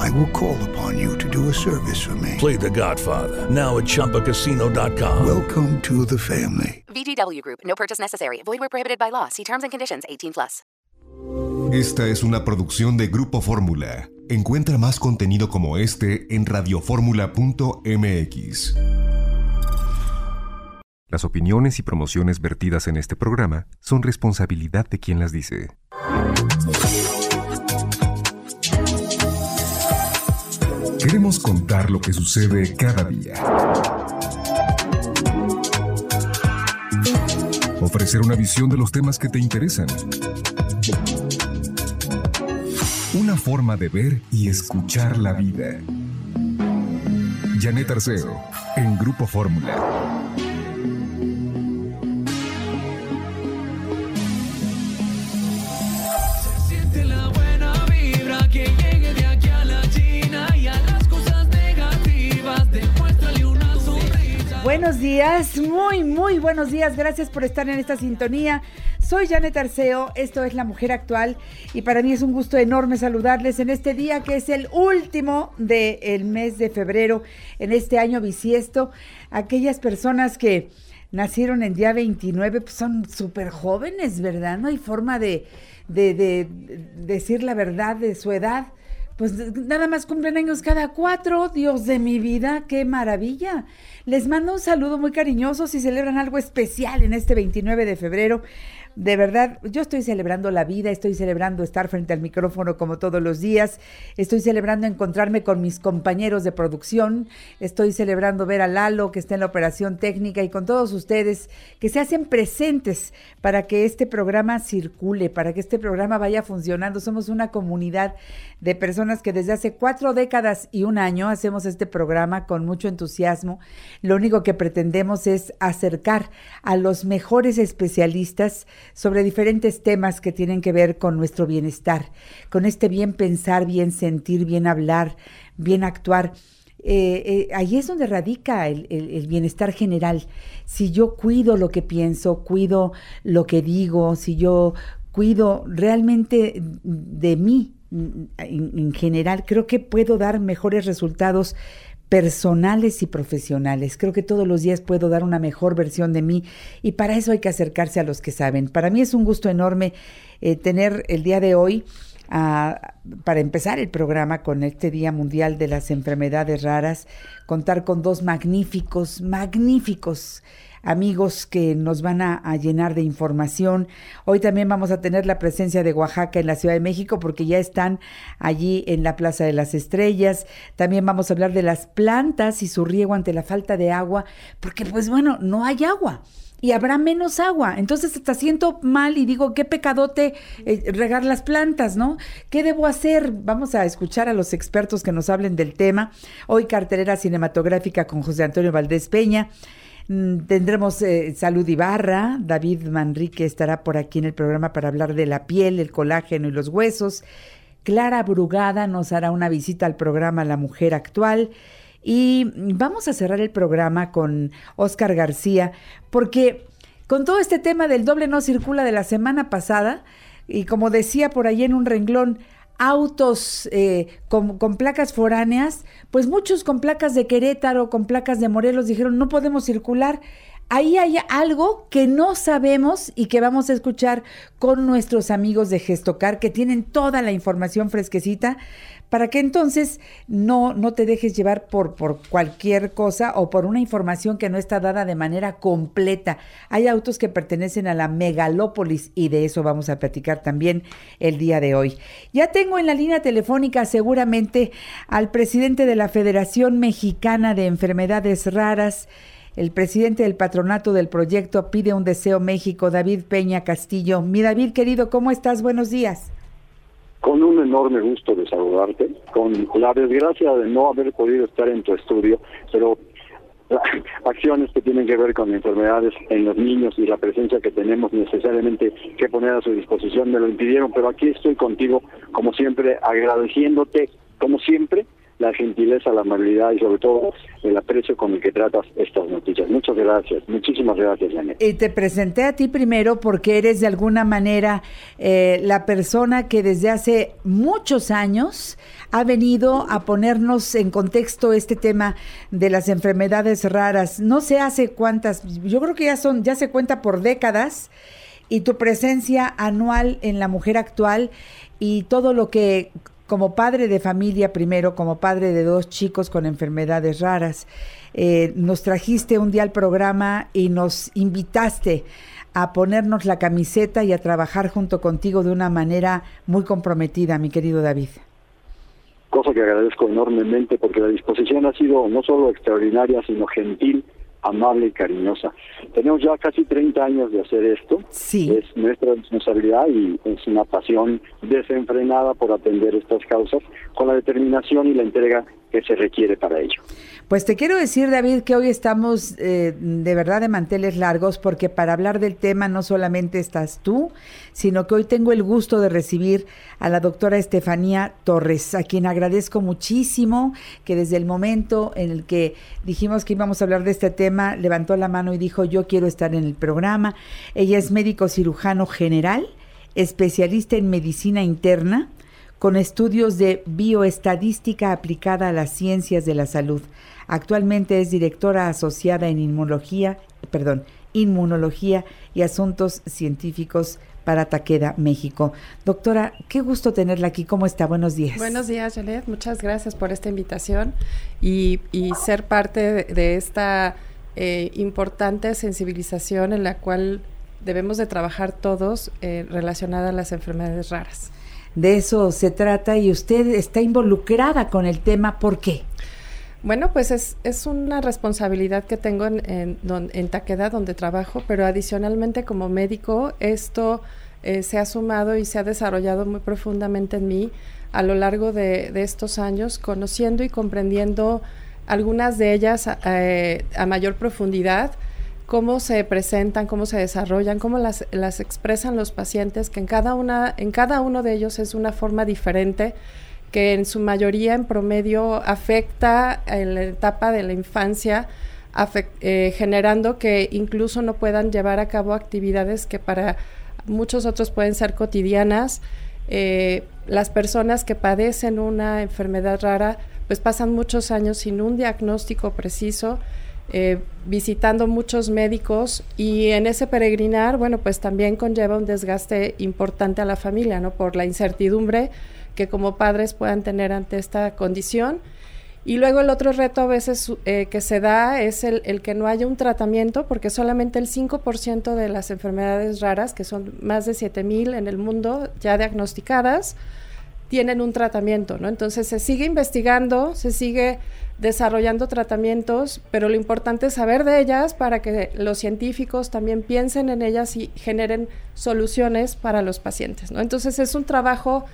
I will call upon you to do a service for me. Play The Godfather now at ChumbaCasino.com. Welcome to the family. VGW Group. No purchase necessary. Void where prohibited by law. See terms and conditions. 18 plus. Esta es una producción de Grupo Fórmula. Encuentra más contenido como este en radioformula.mx. Las opiniones y promociones vertidas en este programa son responsabilidad de quien las dice. Queremos contar lo que sucede cada día. Ofrecer una visión de los temas que te interesan. Una forma de ver y escuchar la vida. Janet Arceo, en Grupo Fórmula. Buenos días, muy, muy buenos días. Gracias por estar en esta sintonía. Soy Janet Arceo, esto es La Mujer Actual y para mí es un gusto enorme saludarles en este día que es el último del mes de febrero, en este año bisiesto. Aquellas personas que nacieron en día 29 pues son súper jóvenes, ¿verdad? No hay forma de, de- de decir la verdad de su edad. Pues nada más cumplen años cada cuatro. Dios de mi vida, qué maravilla. Les mando un saludo muy cariñoso si celebran algo especial en este 29 de febrero. De verdad, yo estoy celebrando la vida, estoy celebrando estar frente al micrófono como todos los días, estoy celebrando encontrarme con mis compañeros de producción, estoy celebrando ver a Lalo que está en la operación técnica y con todos ustedes que se hacen presentes para que este programa circule, para que este programa vaya funcionando. Somos una comunidad de personas que desde hace cuatro décadas y un año hacemos este programa con mucho entusiasmo. Lo único que pretendemos es acercar a los mejores especialistas sobre diferentes temas que tienen que ver con nuestro bienestar, con este bien pensar, bien sentir, bien hablar, bien actuar. Eh, eh, ahí es donde radica el, el- bienestar general. Si yo cuido lo que pienso, cuido lo que digo, si yo cuido realmente de mí en, en general, creo que puedo dar mejores resultados personales y profesionales. Creo que todos los días puedo dar una mejor versión de mí y para eso hay que acercarse a los que saben. Para mí es un gusto enorme eh, tener el día de hoy a- para empezar el programa con este Día Mundial de las Enfermedades Raras, contar con dos magníficos, magníficos amigos que nos van a, llenar de información. Hoy también vamos a tener la presencia de Oaxaca en la Ciudad de México porque ya están allí en la Plaza de las Estrellas. También vamos a hablar de las plantas y su riego ante la falta de agua, porque pues bueno, no hay agua y habrá menos agua. Entonces hasta siento mal y digo, qué pecadote eh, regar las plantas, ¿no? ¿Qué debo hacer? Vamos a escuchar a los expertos que nos hablen del tema. Hoy cartelera cinematográfica con José Antonio Valdés Peña. Mm, Tendremos eh, Salud Ibarra, David Manrique estará por aquí en el programa para hablar de la piel, el colágeno y los huesos. Clara Brugada nos hará una visita al programa La Mujer Actual. Y vamos a cerrar el programa con Oscar García, porque con todo este tema del doble no circula de la semana pasada, y como decía por ahí en un renglón, autos eh, con, con placas foráneas, pues muchos con placas de Querétaro, con placas de Morelos, dijeron no podemos circular. Ahí hay algo que no sabemos y que vamos a escuchar con nuestros amigos de Gestocar, que tienen toda la información fresquecita, para que entonces no, no te dejes llevar por, por cualquier cosa o por una información que no está dada de manera completa. Hay autos que pertenecen a la megalópolis y de eso vamos a platicar también el día de hoy. Ya tengo en la línea telefónica seguramente al presidente de la Federación Mexicana de Enfermedades Raras, el presidente del patronato del proyecto Pide un Deseo México, David Peña Castillo. Mi David querido, ¿cómo estás? Buenos días. Con un enorme gusto de saludarte, con la desgracia de no haber podido estar en tu estudio, pero acciones que tienen que ver con enfermedades en los niños y la presencia que tenemos necesariamente que poner a su disposición me lo impidieron, pero aquí estoy contigo, como siempre, agradeciéndote, como siempre, la gentileza, la amabilidad y sobre todo el aprecio con el que tratas estas noticias. Muchas gracias, muchísimas gracias, Janet. Y te presenté a ti primero porque eres de alguna manera eh, la persona que desde hace muchos años ha venido a ponernos en contexto este tema de las enfermedades raras. No sé hace cuántas, yo creo que ya son, ya se cuenta por décadas y tu presencia anual en la mujer actual y todo lo que como padre de familia primero, como padre de dos chicos con enfermedades raras, eh, nos trajiste un día al programa y nos invitaste a ponernos la camiseta y a trabajar junto contigo de una manera muy comprometida, mi querido David. Cosa que agradezco enormemente porque la disposición ha sido no solo extraordinaria, sino gentil, amable y cariñosa. Tenemos ya casi 30 años de hacer esto. Sí. Es nuestra responsabilidad y es una pasión desenfrenada por atender estas causas con la determinación y la entrega que se requiere para ello. Pues te quiero decir, David, que hoy estamos eh, de verdad de manteles largos porque para hablar del tema no solamente estás tú, sino que hoy tengo el gusto de recibir a la doctora Estefanía Torres, a quien agradezco muchísimo que desde el momento en el que dijimos que íbamos a hablar de este tema, levantó la mano y dijo, yo quiero estar en el programa. Ella es médico cirujano general, especialista en medicina interna, con estudios de bioestadística aplicada a las ciencias de la salud. Actualmente es directora asociada en inmunología, perdón, inmunología y asuntos científicos para Taqueda, México. Doctora, qué gusto tenerla aquí. ¿Cómo está? Buenos días. Buenos días, Janet. Muchas gracias por esta invitación y, y ser parte de, de esta eh, importante sensibilización en la cual debemos de trabajar todos eh, relacionada a las enfermedades raras. De eso se trata y usted está involucrada con el tema. ¿Por qué? Bueno, pues es, es una responsabilidad que tengo en, en, don- en Taqueda, donde trabajo, pero adicionalmente como médico, esto eh, se ha sumado y se ha desarrollado muy profundamente en mí a lo largo de, de estos años, conociendo y comprendiendo algunas de ellas a, eh, a mayor profundidad, cómo se presentan, cómo se desarrollan, cómo las, las expresan los pacientes, que en cada, una, en cada uno de ellos es una forma diferente que en su mayoría en promedio afecta en la etapa de la infancia, eh, generando que incluso no puedan llevar a cabo actividades que para muchos otros pueden ser cotidianas. Eh, las personas que padecen una enfermedad rara pues pasan muchos años sin un diagnóstico preciso, eh, visitando muchos médicos y en ese peregrinar, bueno, pues también conlleva un desgaste importante a la familia, ¿no? Por la incertidumbre que como padres puedan tener ante esta condición. Y luego el otro reto a veces eh, que se da es el, el, que no haya un tratamiento, porque solamente el 5% de las enfermedades raras, que son más de 7.000 en el mundo ya diagnosticadas, tienen un tratamiento, ¿no? Entonces se sigue investigando, se sigue desarrollando tratamientos, pero lo importante es saber de ellas para que los científicos también piensen en ellas y generen soluciones para los pacientes, ¿no? Entonces es un trabajo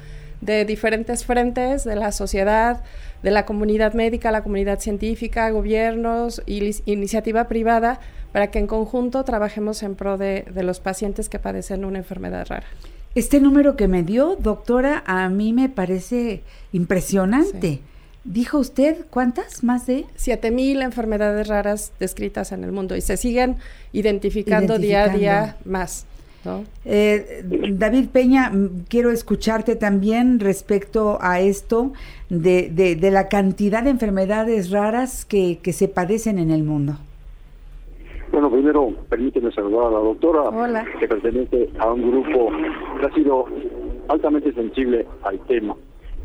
de diferentes frentes, de la sociedad, de la comunidad médica, la comunidad científica, gobiernos y iniciativa privada, para que en conjunto trabajemos en pro de, de los pacientes que padecen una enfermedad rara. Este número que me dio, doctora, a mí me parece impresionante. Sí. Dijo usted, ¿cuántas? ¿Más de? 7000 enfermedades raras descritas en el mundo y se siguen identificando, identificando. día a día más. ¿No? Eh, David Peña, quiero escucharte también respecto a esto de, de, de la cantidad de enfermedades raras que, que, se padecen en el mundo. Bueno, primero permíteme saludar a la doctora, Hola. que pertenece a un grupo que ha sido altamente sensible al tema.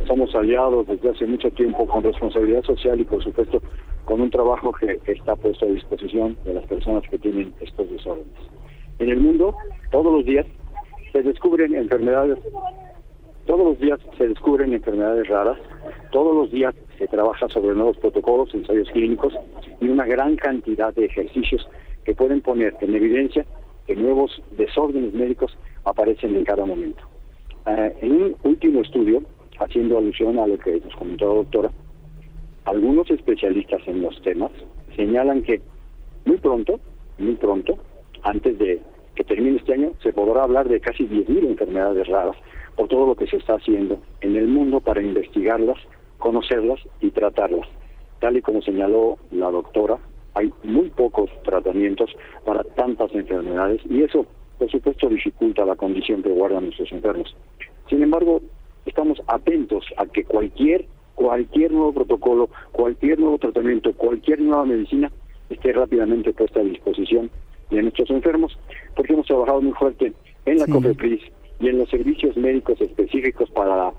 Somos aliados desde hace mucho tiempo con responsabilidad social y, por supuesto, con un trabajo que, que está puesto a disposición de las personas que tienen estos desórdenes. En el mundo, todos los días se descubren enfermedades, todos los días se descubren enfermedades raras, todos los días se trabaja sobre nuevos protocolos, ensayos clínicos y una gran cantidad de ejercicios que pueden poner en evidencia que nuevos desórdenes médicos aparecen en cada momento. Uh, en un último estudio, haciendo alusión a lo que nos comentó la doctora, algunos especialistas en los temas señalan que Muy pronto, muy pronto, antes de que termine este año, se podrá hablar de casi 10.000 enfermedades raras por todo lo que se está haciendo en el mundo para investigarlas, conocerlas y tratarlas. Tal y como señaló la doctora, hay muy pocos tratamientos para tantas enfermedades y eso, por supuesto, dificulta la condición que guardan nuestros enfermos. Sin embargo, estamos atentos a que cualquier cualquier nuevo protocolo, cualquier nuevo tratamiento, cualquier nueva medicina esté rápidamente puesta a disposición de nuestros enfermos, porque hemos trabajado muy fuerte en la Sí. COFEPRIS y en los servicios médicos específicos para,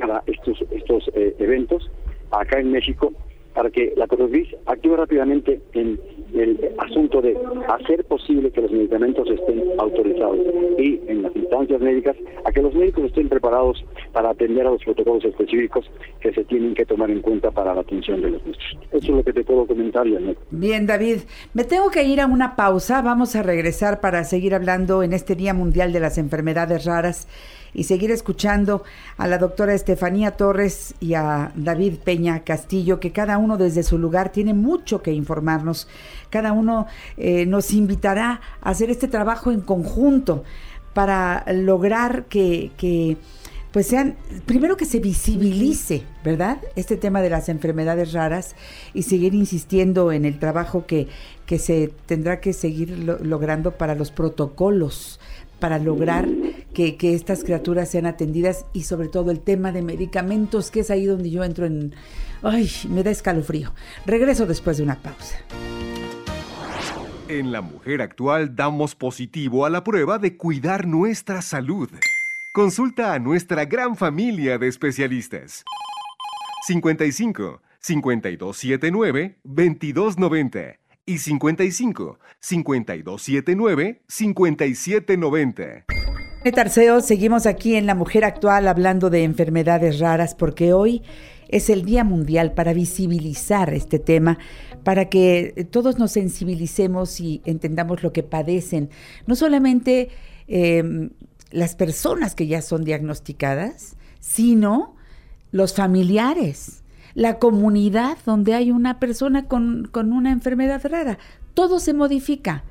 para estos, estos eh, eventos acá en México, para que la COFEPRIS actúe rápidamente en el asunto de hacer posible que los medicamentos estén autorizados y en las instancias médicas a que los médicos estén preparados para atender a los protocolos específicos que se tienen que tomar en cuenta para la atención de los nuestros. Eso es lo que te puedo comentar, Janet. Bien, David, me tengo que ir a una pausa. Vamos a regresar para seguir hablando en este Día Mundial de las Enfermedades Raras y seguir escuchando a la doctora Estefanía Torres y a David Peña Castillo, que cada uno desde su lugar tiene mucho que informarnos. Cada uno eh, nos invitará a hacer este trabajo en conjunto para lograr que, que pues sean, primero que se visibilice, ¿verdad? Este tema de las enfermedades raras y seguir insistiendo en el trabajo que, que se tendrá que seguir lo- logrando para los protocolos, para lograr que, estas criaturas sean atendidas y sobre todo el tema de medicamentos, que es ahí donde yo entro en... Ay, me da escalofrío. Regreso después de una pausa. En La Mujer Actual damos positivo a la prueba de cuidar nuestra salud. Consulta a nuestra gran familia de especialistas. 55 5279 2290 y 55 5279 5790. De Tarceo, seguimos aquí en La Mujer Actual hablando de enfermedades raras porque hoy es el Día Mundial para visibilizar este tema, para que todos nos sensibilicemos y entendamos lo que padecen, no solamente eh, las personas que ya son diagnosticadas, sino los familiares, la comunidad donde hay una persona con, con una enfermedad rara. Todo se modifica.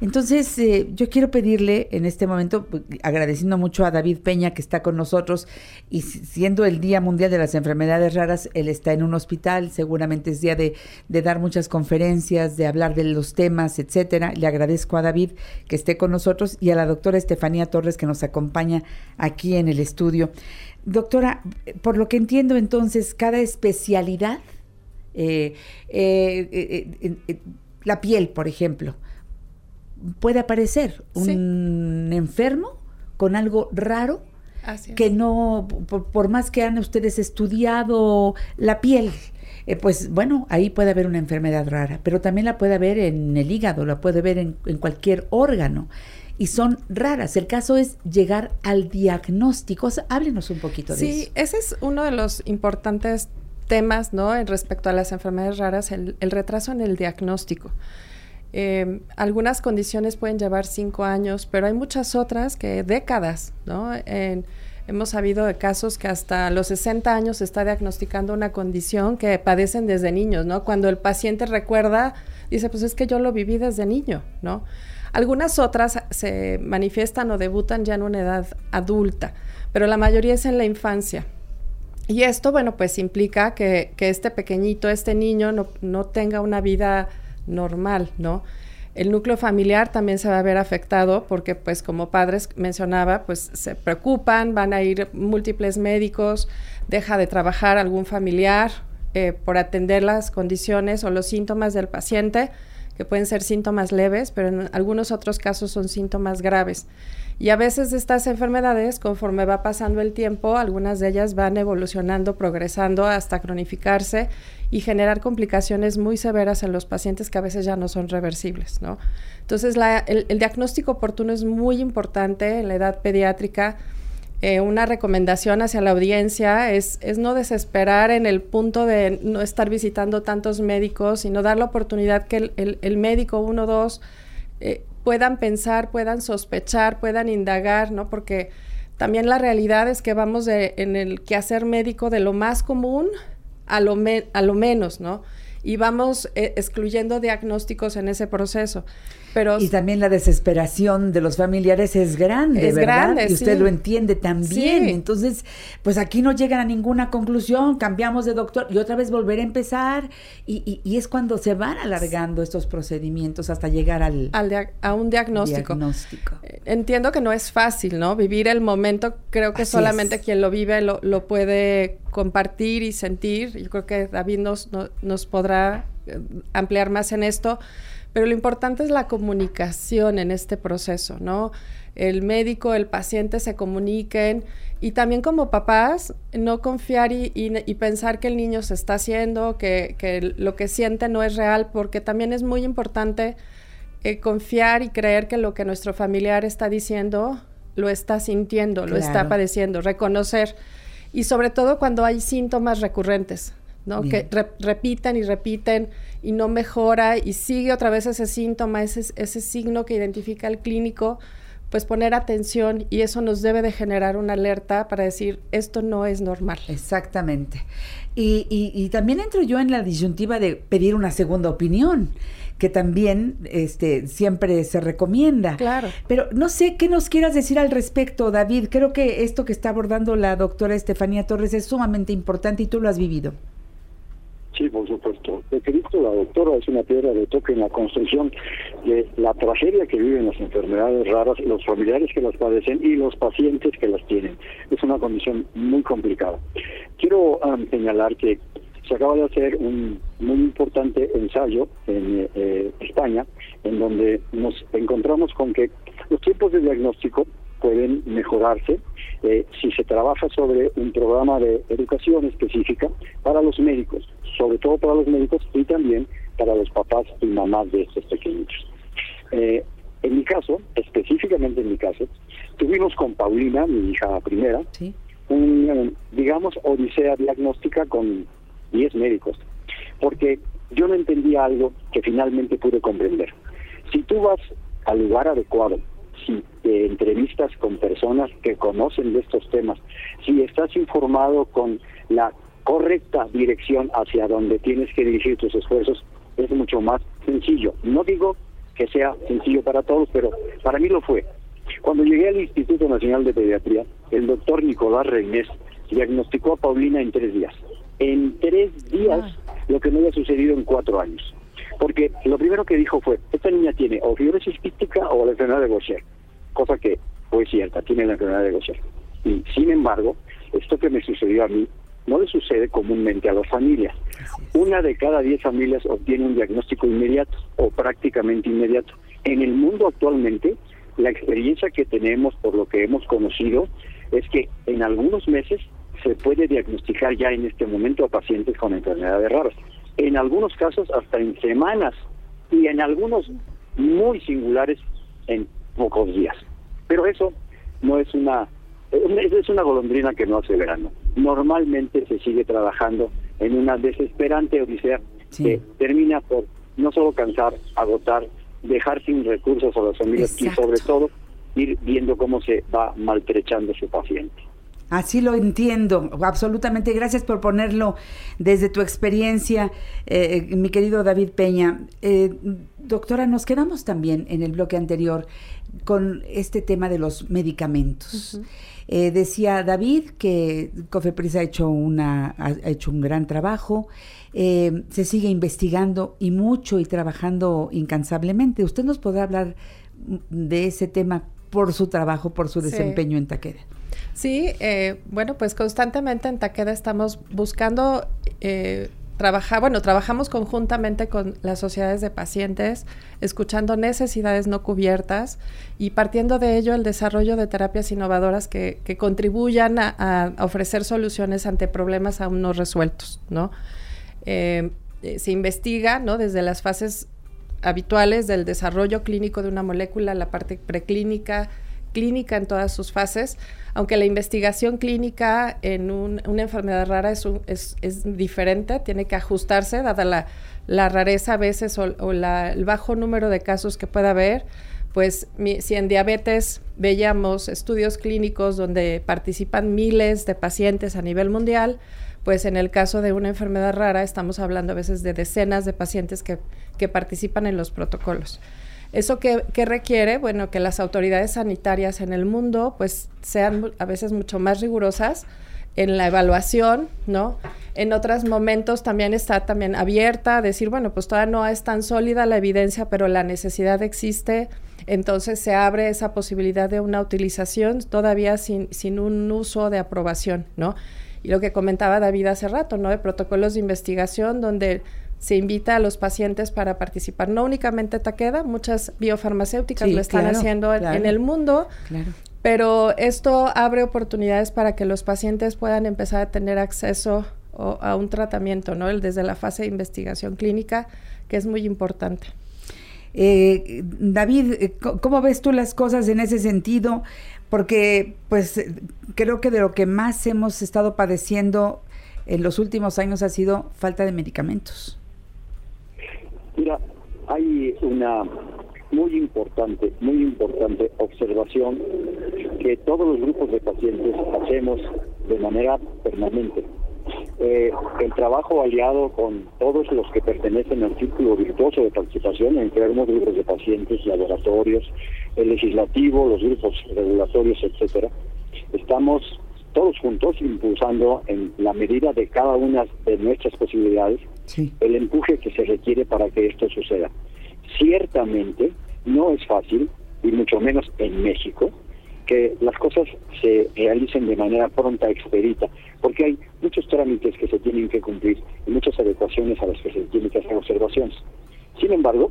Entonces, eh, yo quiero pedirle en este momento, pues, agradeciendo mucho a David Peña que está con nosotros y si- siendo el Día Mundial de las Enfermedades Raras, él está en un hospital, seguramente es día de, de dar muchas conferencias, de hablar de los temas, etcétera. Le agradezco a David que esté con nosotros y a la doctora Estefanía Torres que nos acompaña aquí en el estudio. Doctora, por lo que entiendo entonces, cada especialidad, eh, eh, eh, eh, la piel, por ejemplo, puede aparecer un enfermo con algo raro Así es. que no, por, por más que han ustedes estudiado la piel, eh, pues bueno, ahí puede haber una enfermedad rara, pero también la puede haber en el hígado, la puede en, en cualquier órgano. Y son raras. El caso es llegar al diagnóstico. O sea, háblenos un poquito de Sí, eso. ese es uno de los importantes temas, ¿no? En respecto a las enfermedades raras, el, el retraso en el diagnóstico. Eh, algunas condiciones pueden llevar cinco años, pero hay muchas otras que décadas, ¿no? En- hemos sabido de casos que hasta los 60 años se está diagnosticando una condición que padecen desde niños, ¿no? Cuando el paciente recuerda, dice, pues es que yo lo viví desde niño, ¿no? Algunas otras se manifiestan o debutan ya en una edad adulta, pero la mayoría es en la infancia. Y esto, bueno, pues implica que, este pequeñito, este niño, no, no tenga una vida normal, ¿no? El núcleo familiar también se va a ver afectado porque, pues, como padres mencionaba, pues se preocupan, van a ir múltiples médicos, deja de trabajar algún familiar eh, por atender las condiciones o los síntomas del paciente, que pueden ser síntomas leves, pero en algunos otros casos son síntomas graves. Y a veces estas enfermedades, conforme va pasando el tiempo, algunas de ellas van evolucionando, progresando hasta cronificarse y generar complicaciones muy severas en los pacientes que a veces ya no son reversibles, ¿no? Entonces, el diagnóstico oportuno es muy importante en la edad pediátrica. Eh, una recomendación hacia la audiencia es, no desesperar en el punto de no estar visitando tantos médicos, sino dar la oportunidad que el, médico uno o dos eh, puedan pensar, puedan sospechar, puedan indagar, ¿no? Porque también la realidad es que vamos en el quehacer médico de lo más común a lo, me- a lo menos, ¿no? y vamos eh, excluyendo diagnósticos en ese proceso. Pero Y también la desesperación de los familiares es grande, Es ¿verdad? grande, y usted sí. lo entiende también. Sí. Entonces, pues aquí no llegan a ninguna conclusión, cambiamos de doctor y otra vez volver a empezar. Y, y- y es cuando se van alargando estos procedimientos hasta llegar al, al a un diagnóstico. diagnóstico. Eh, Entiendo que no es fácil, ¿no? Vivir el momento, creo que Así solamente es. quien lo vive lo, lo puede compartir y sentir. Yo creo que David nos, no- nos podrá eh, ampliar más en esto, pero lo importante es la comunicación en este proceso, ¿no? El médico, el paciente se comuniquen y también como papás no confiar y, y- y pensar que el niño se está haciendo, que, que lo que siente no es real, porque también es muy importante eh, confiar y creer que lo que nuestro familiar está diciendo lo está sintiendo, lo está padeciendo, reconocer. Y sobre todo cuando hay síntomas recurrentes, ¿no? Bien. Que re- repiten y repiten y no mejora y sigue otra vez ese síntoma, ese, ese signo que identifica el clínico, pues poner atención y eso nos debe de generar una alerta para decir, esto no es normal. Exactamente. Y, y- y también entro yo en la disyuntiva de pedir una segunda opinión, que también este, siempre se recomienda. Claro. Pero no sé qué nos quieras decir al respecto, David. Creo que esto que está abordando la doctora Estefanía Torres es sumamente importante y tú lo has vivido. Sí, por supuesto. Lo que dijo la doctora es una piedra de toque en la construcción de la tragedia que viven las enfermedades raras, los familiares que las padecen y los pacientes que las tienen. Es una condición muy complicada. Quiero um, señalar que se acaba de hacer un muy importante ensayo en eh, España, en donde nos encontramos con que los tiempos de diagnóstico pueden mejorarse eh, si se trabaja sobre un programa de educación específica para los médicos, sobre todo para los médicos y también para los papás y mamás de estos pequeñitos. Eh, en mi caso, específicamente en mi caso, tuvimos con Paulina, mi hija primera, ¿sí? un, eh, digamos, odisea diagnóstica con 10 médicos, porque yo no entendía algo que finalmente pude comprender. Si tú vas al lugar adecuado, si te entrevistas con personas que conocen de estos temas, si estás informado con la correcta dirección hacia donde tienes que dirigir tus esfuerzos, es mucho más sencillo. No digo que sea sencillo para todos, pero para mí lo fue. Cuando llegué al Instituto Nacional de Pediatría, el doctor Nicolás Reynés diagnosticó a Paulina en tres días. En tres días, lo que no había sucedido en cuatro años. Porque lo primero que dijo fue, esta niña tiene o fibrosis quística o la enfermedad de Gaucher, cosa que fue cierta, tiene la enfermedad de Gaucher. Y sin embargo, esto que me sucedió a mí no le sucede comúnmente a las familias. Una de cada diez familias obtiene un diagnóstico inmediato o prácticamente inmediato. En el mundo actualmente, la experiencia que tenemos por lo que hemos conocido es que en algunos meses se puede diagnosticar ya en este momento a pacientes con enfermedades raras. En algunos casos hasta en semanas y en algunos muy singulares en pocos días. Pero eso no es una es una golondrina que no hace verano. Normalmente se sigue trabajando en una desesperante odisea Sí. que termina por no solo cansar, agotar, dejar sin recursos a las familias y sobre todo ir viendo cómo se va maltrechando su paciente. Así lo entiendo, absolutamente. Gracias por ponerlo desde tu experiencia, eh, mi querido David Peña. Eh, doctora, nos quedamos también en el bloque anterior con este tema de los medicamentos. Eh, decía David que Cofepris ha hecho, una, ha hecho un gran trabajo, eh, se sigue investigando y mucho y trabajando incansablemente. ¿Usted nos podrá hablar de ese tema por su trabajo, por su Sí. desempeño en Taqueda? Sí, eh, bueno, pues constantemente en Taqueda estamos buscando trabajar, bueno, trabajamos conjuntamente con las sociedades de pacientes, escuchando necesidades no cubiertas y partiendo de ello el desarrollo de terapias innovadoras que, que contribuyan a, a ofrecer soluciones ante problemas aún no resueltos, ¿no? Eh, eh, se investiga, ¿no? Desde las fases habituales del desarrollo clínico de una molécula, la parte preclínica, clínica en todas sus fases, aunque la investigación clínica en un- una enfermedad rara es, diferente, tiene que ajustarse, dada la, rareza a veces o, o el bajo número de casos que pueda haber, pues mi- si en diabetes veíamos estudios clínicos donde participan miles de pacientes a nivel mundial, pues en el caso de una enfermedad rara estamos hablando a veces de decenas de pacientes que, que participan en los protocolos. ¿Eso que, requiere? Bueno, que las autoridades sanitarias en el mundo pues sean a veces mucho más rigurosas en la evaluación, ¿no? En otros momentos también está también abierta a decir, bueno, pues todavía no es tan sólida la evidencia, pero la necesidad existe, entonces se abre esa posibilidad de una utilización todavía sin, sin un uso de aprobación, ¿no? Y lo que comentaba David hace rato, ¿no? De protocolos de investigación donde se invita a los pacientes para participar. No únicamente Taqueda, muchas biofarmacéuticas lo están haciendo en, el mundo. Pero esto abre oportunidades para que los pacientes puedan empezar a tener acceso a un tratamiento, ¿no? Desde la fase de investigación clínica, que es muy importante. Eh, David, eh, ¿cómo ves tú las cosas en ese sentido? Porque, pues, creo que de lo que más hemos estado padeciendo en los últimos años ha sido falta de medicamentos. Mira, hay una muy importante, muy importante observación que todos los grupos de pacientes hacemos de manera permanente. Eh, el trabajo aliado con todos los que pertenecen al círculo virtuoso de participación, enfermos, grupos de pacientes, laboratorios, el legislativo, los grupos regulatorios, etcétera, estamos todos juntos impulsando en la medida de cada una de nuestras posibilidades el empuje que se requiere para que esto suceda. Ciertamente no es fácil, y mucho menos en México, que las cosas se realicen de manera pronta, expedita, porque hay muchos trámites que se tienen que cumplir y muchas adecuaciones a las que se tienen que hacer observaciones. Sin embargo,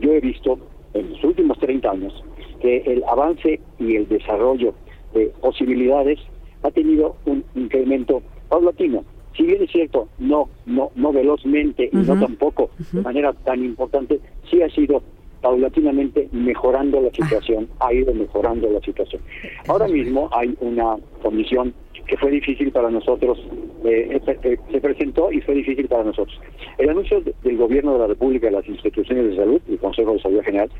yo he visto en los últimos 30 años que el avance y el desarrollo de posibilidades ha tenido un incremento paulatino. Si bien es cierto, no, no, no velozmente y no tampoco de manera tan importante, sí ha sido paulatinamente mejorando la situación, ha ido mejorando la situación. Ahora mismo hay una comisión que fue difícil para nosotros, eh, eh, eh, se presentó y fue difícil para nosotros. El anuncio del gobierno de la República, las instituciones de salud, el Consejo de Salud General,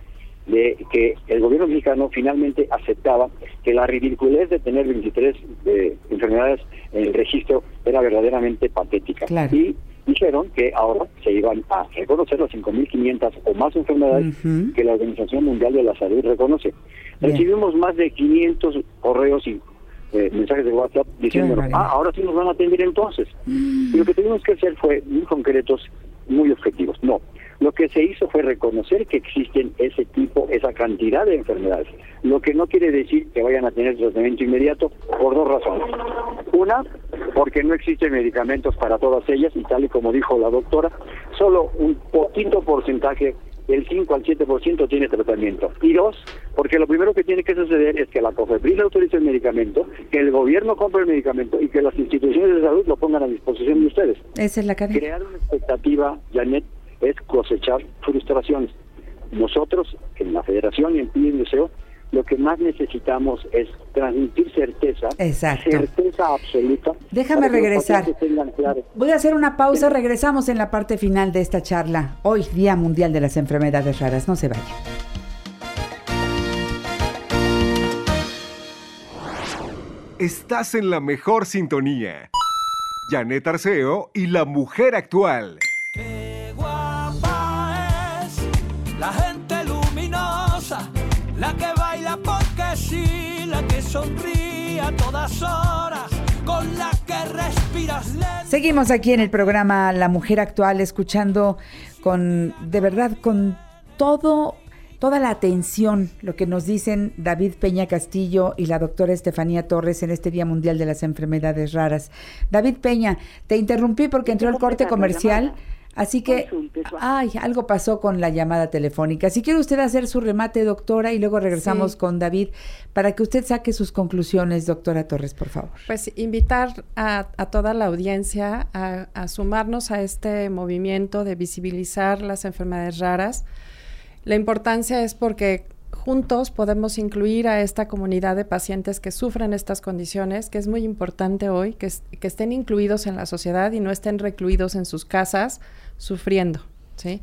de que el gobierno mexicano finalmente aceptaba que la ridiculez de tener 23 de enfermedades en el registro era verdaderamente patética. Y dijeron que ahora se iban a reconocer las 5.500 o más enfermedades que la Organización Mundial de la Salud reconoce. Recibimos más de 500 correos y eh, mensajes de WhatsApp diciendo, ah, ahora sí nos van a atender entonces. Mm. Y lo que tuvimos que hacer fue muy concretos, muy objetivos. No, lo que se hizo fue reconocer que existen ese tipo, esa cantidad de enfermedades, lo que no quiere decir que vayan a tener tratamiento inmediato por dos razones. Una, porque no existen medicamentos para todas ellas y tal y como dijo la doctora, solo un poquito porcentaje del 5 al 7% tiene tratamiento. Y dos, porque lo primero que tiene que suceder es que la COFEPRIS autorice el medicamento, que el gobierno compre el medicamento y que las instituciones de salud lo pongan a disposición de ustedes. Esa es la cadena. Crear una expectativa, Janet, es cosechar frustraciones. Nosotros, en la Federación y en PIB Deseo, lo que más necesitamos es transmitir certeza, certeza absoluta. Déjame regresar. Voy a hacer una pausa, regresamos en la parte final de esta charla. Hoy, Día Mundial de las Enfermedades Raras. No se vayan. Estás en la mejor sintonía. Janet Arceo y la mujer actual. La que baila porque sí, la que sonríe a todas horas, con la que respiras Seguimos aquí en el programa La Mujer Actual, escuchando con, de verdad, con todo toda la atención lo que nos dicen David Peña Castillo y la doctora Estefanía Torres en este Día Mundial de las Enfermedades Raras. David Peña, te interrumpí porque entró el corte comercial. Así que, ay, algo pasó con la llamada telefónica. Si quiere usted hacer su remate, doctora, y luego regresamos con David para que usted saque sus conclusiones, doctora Torres, por favor. Pues invitar a, toda la audiencia a, a, sumarnos a este movimiento de visibilizar las enfermedades raras. La importancia es porque juntos podemos incluir a esta comunidad de pacientes que sufren estas condiciones, que es muy importante hoy, que, que estén incluidos en la sociedad y no estén recluidos en sus casas sufriendo. ¿sí?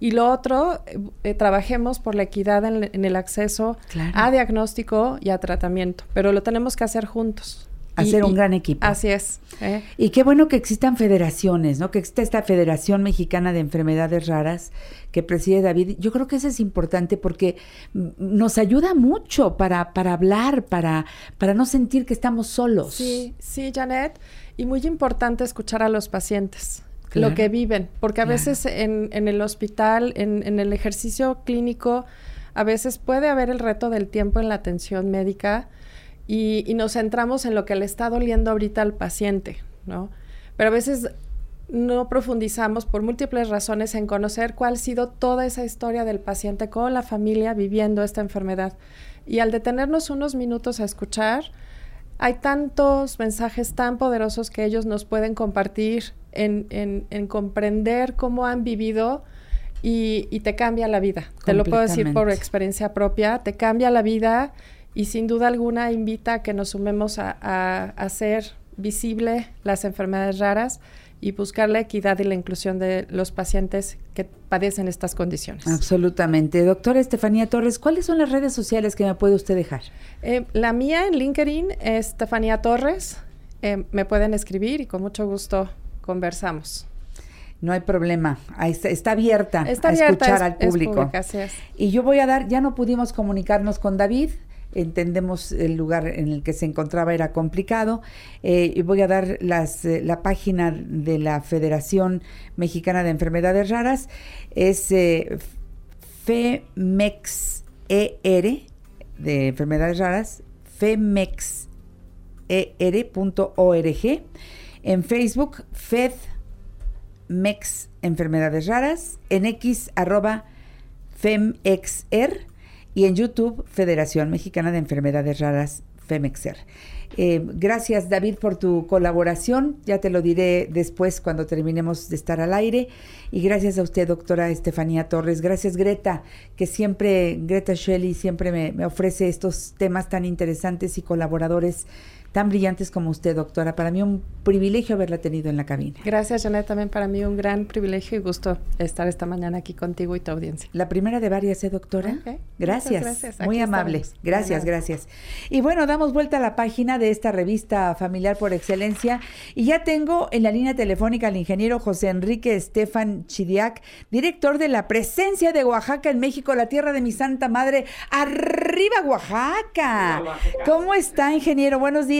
Y lo otro, eh, trabajemos por la equidad en, el acceso a diagnóstico y a tratamiento, pero lo tenemos que hacer juntos. hacer un gran equipo. Así es. ¿eh? Y qué bueno que existan federaciones, ¿no? Que exista esta Federación Mexicana de Enfermedades Raras que preside David. Yo creo que eso es importante porque nos ayuda mucho para, para hablar, para, para no sentir que estamos solos. Sí, sí, Janet. Y muy importante escuchar a los pacientes. Claro. Lo que viven, porque a Claro. veces en, en el hospital, en, en el ejercicio clínico, a veces puede haber el reto del tiempo en la atención médica y, y nos centramos en lo que le está doliendo ahorita al paciente, ¿no? Pero a veces no profundizamos por múltiples razones en conocer cuál ha sido toda esa historia del paciente con la familia viviendo esta enfermedad. Y al detenernos unos minutos a escuchar, hay tantos mensajes tan poderosos que ellos nos pueden compartir en, en- en comprender cómo han vivido y, y te cambia la vida. Te lo puedo decir por experiencia propia, te cambia la vida y sin duda alguna invita a que nos sumemos a, a hacer visible las enfermedades raras y buscar la equidad y la inclusión de los pacientes que padecen estas condiciones. Absolutamente. Doctora Estefanía Torres, ¿cuáles son las redes sociales que me puede usted dejar? Eh, la mía en LinkedIn es Estefanía Torres. Eh, me pueden escribir y con mucho gusto conversamos. No hay problema. Ahí está, está abierta Está a escuchar es- al es público. pública, así es. Y yo voy a dar, ya no pudimos comunicarnos con David, entendemos el lugar en el que se encontraba era complicado, eh, y voy a dar las, eh, la página de la Federación Mexicana de Enfermedades Raras, es eh, FEMEXER de Enfermedades Raras, femexer.org, en Facebook, FED MEX Enfermedades Raras, en X arroba y en YouTube Federación Mexicana de Enfermedades Raras FEMEXER. Eh, gracias David por tu colaboración, ya te lo diré después cuando terminemos de estar al aire. Y gracias a usted doctora Estefanía Torres, gracias Greta, que siempre, Greta Shelley siempre me ofrece estos temas tan interesantes y colaboradores tan brillantes como usted doctora, para mí un privilegio haberla tenido en la cabina. Gracias, Janet. También para mí un gran privilegio y gusto estar esta mañana aquí contigo y tu audiencia. La primera de varias, ¿eh, doctora? Ok, Gracias. gracias. Muy Aquí amable. estamos. Gracias, gracias. Y bueno, damos vuelta a la página de esta revista familiar por excelencia. Y ya tengo en la línea telefónica al ingeniero José Enrique Estefan Chidiac, director de la presencia de Oaxaca en México, la tierra de mi santa madre. ¡Arriba, Oaxaca! ¿Cómo está, ingeniero? Buenos días.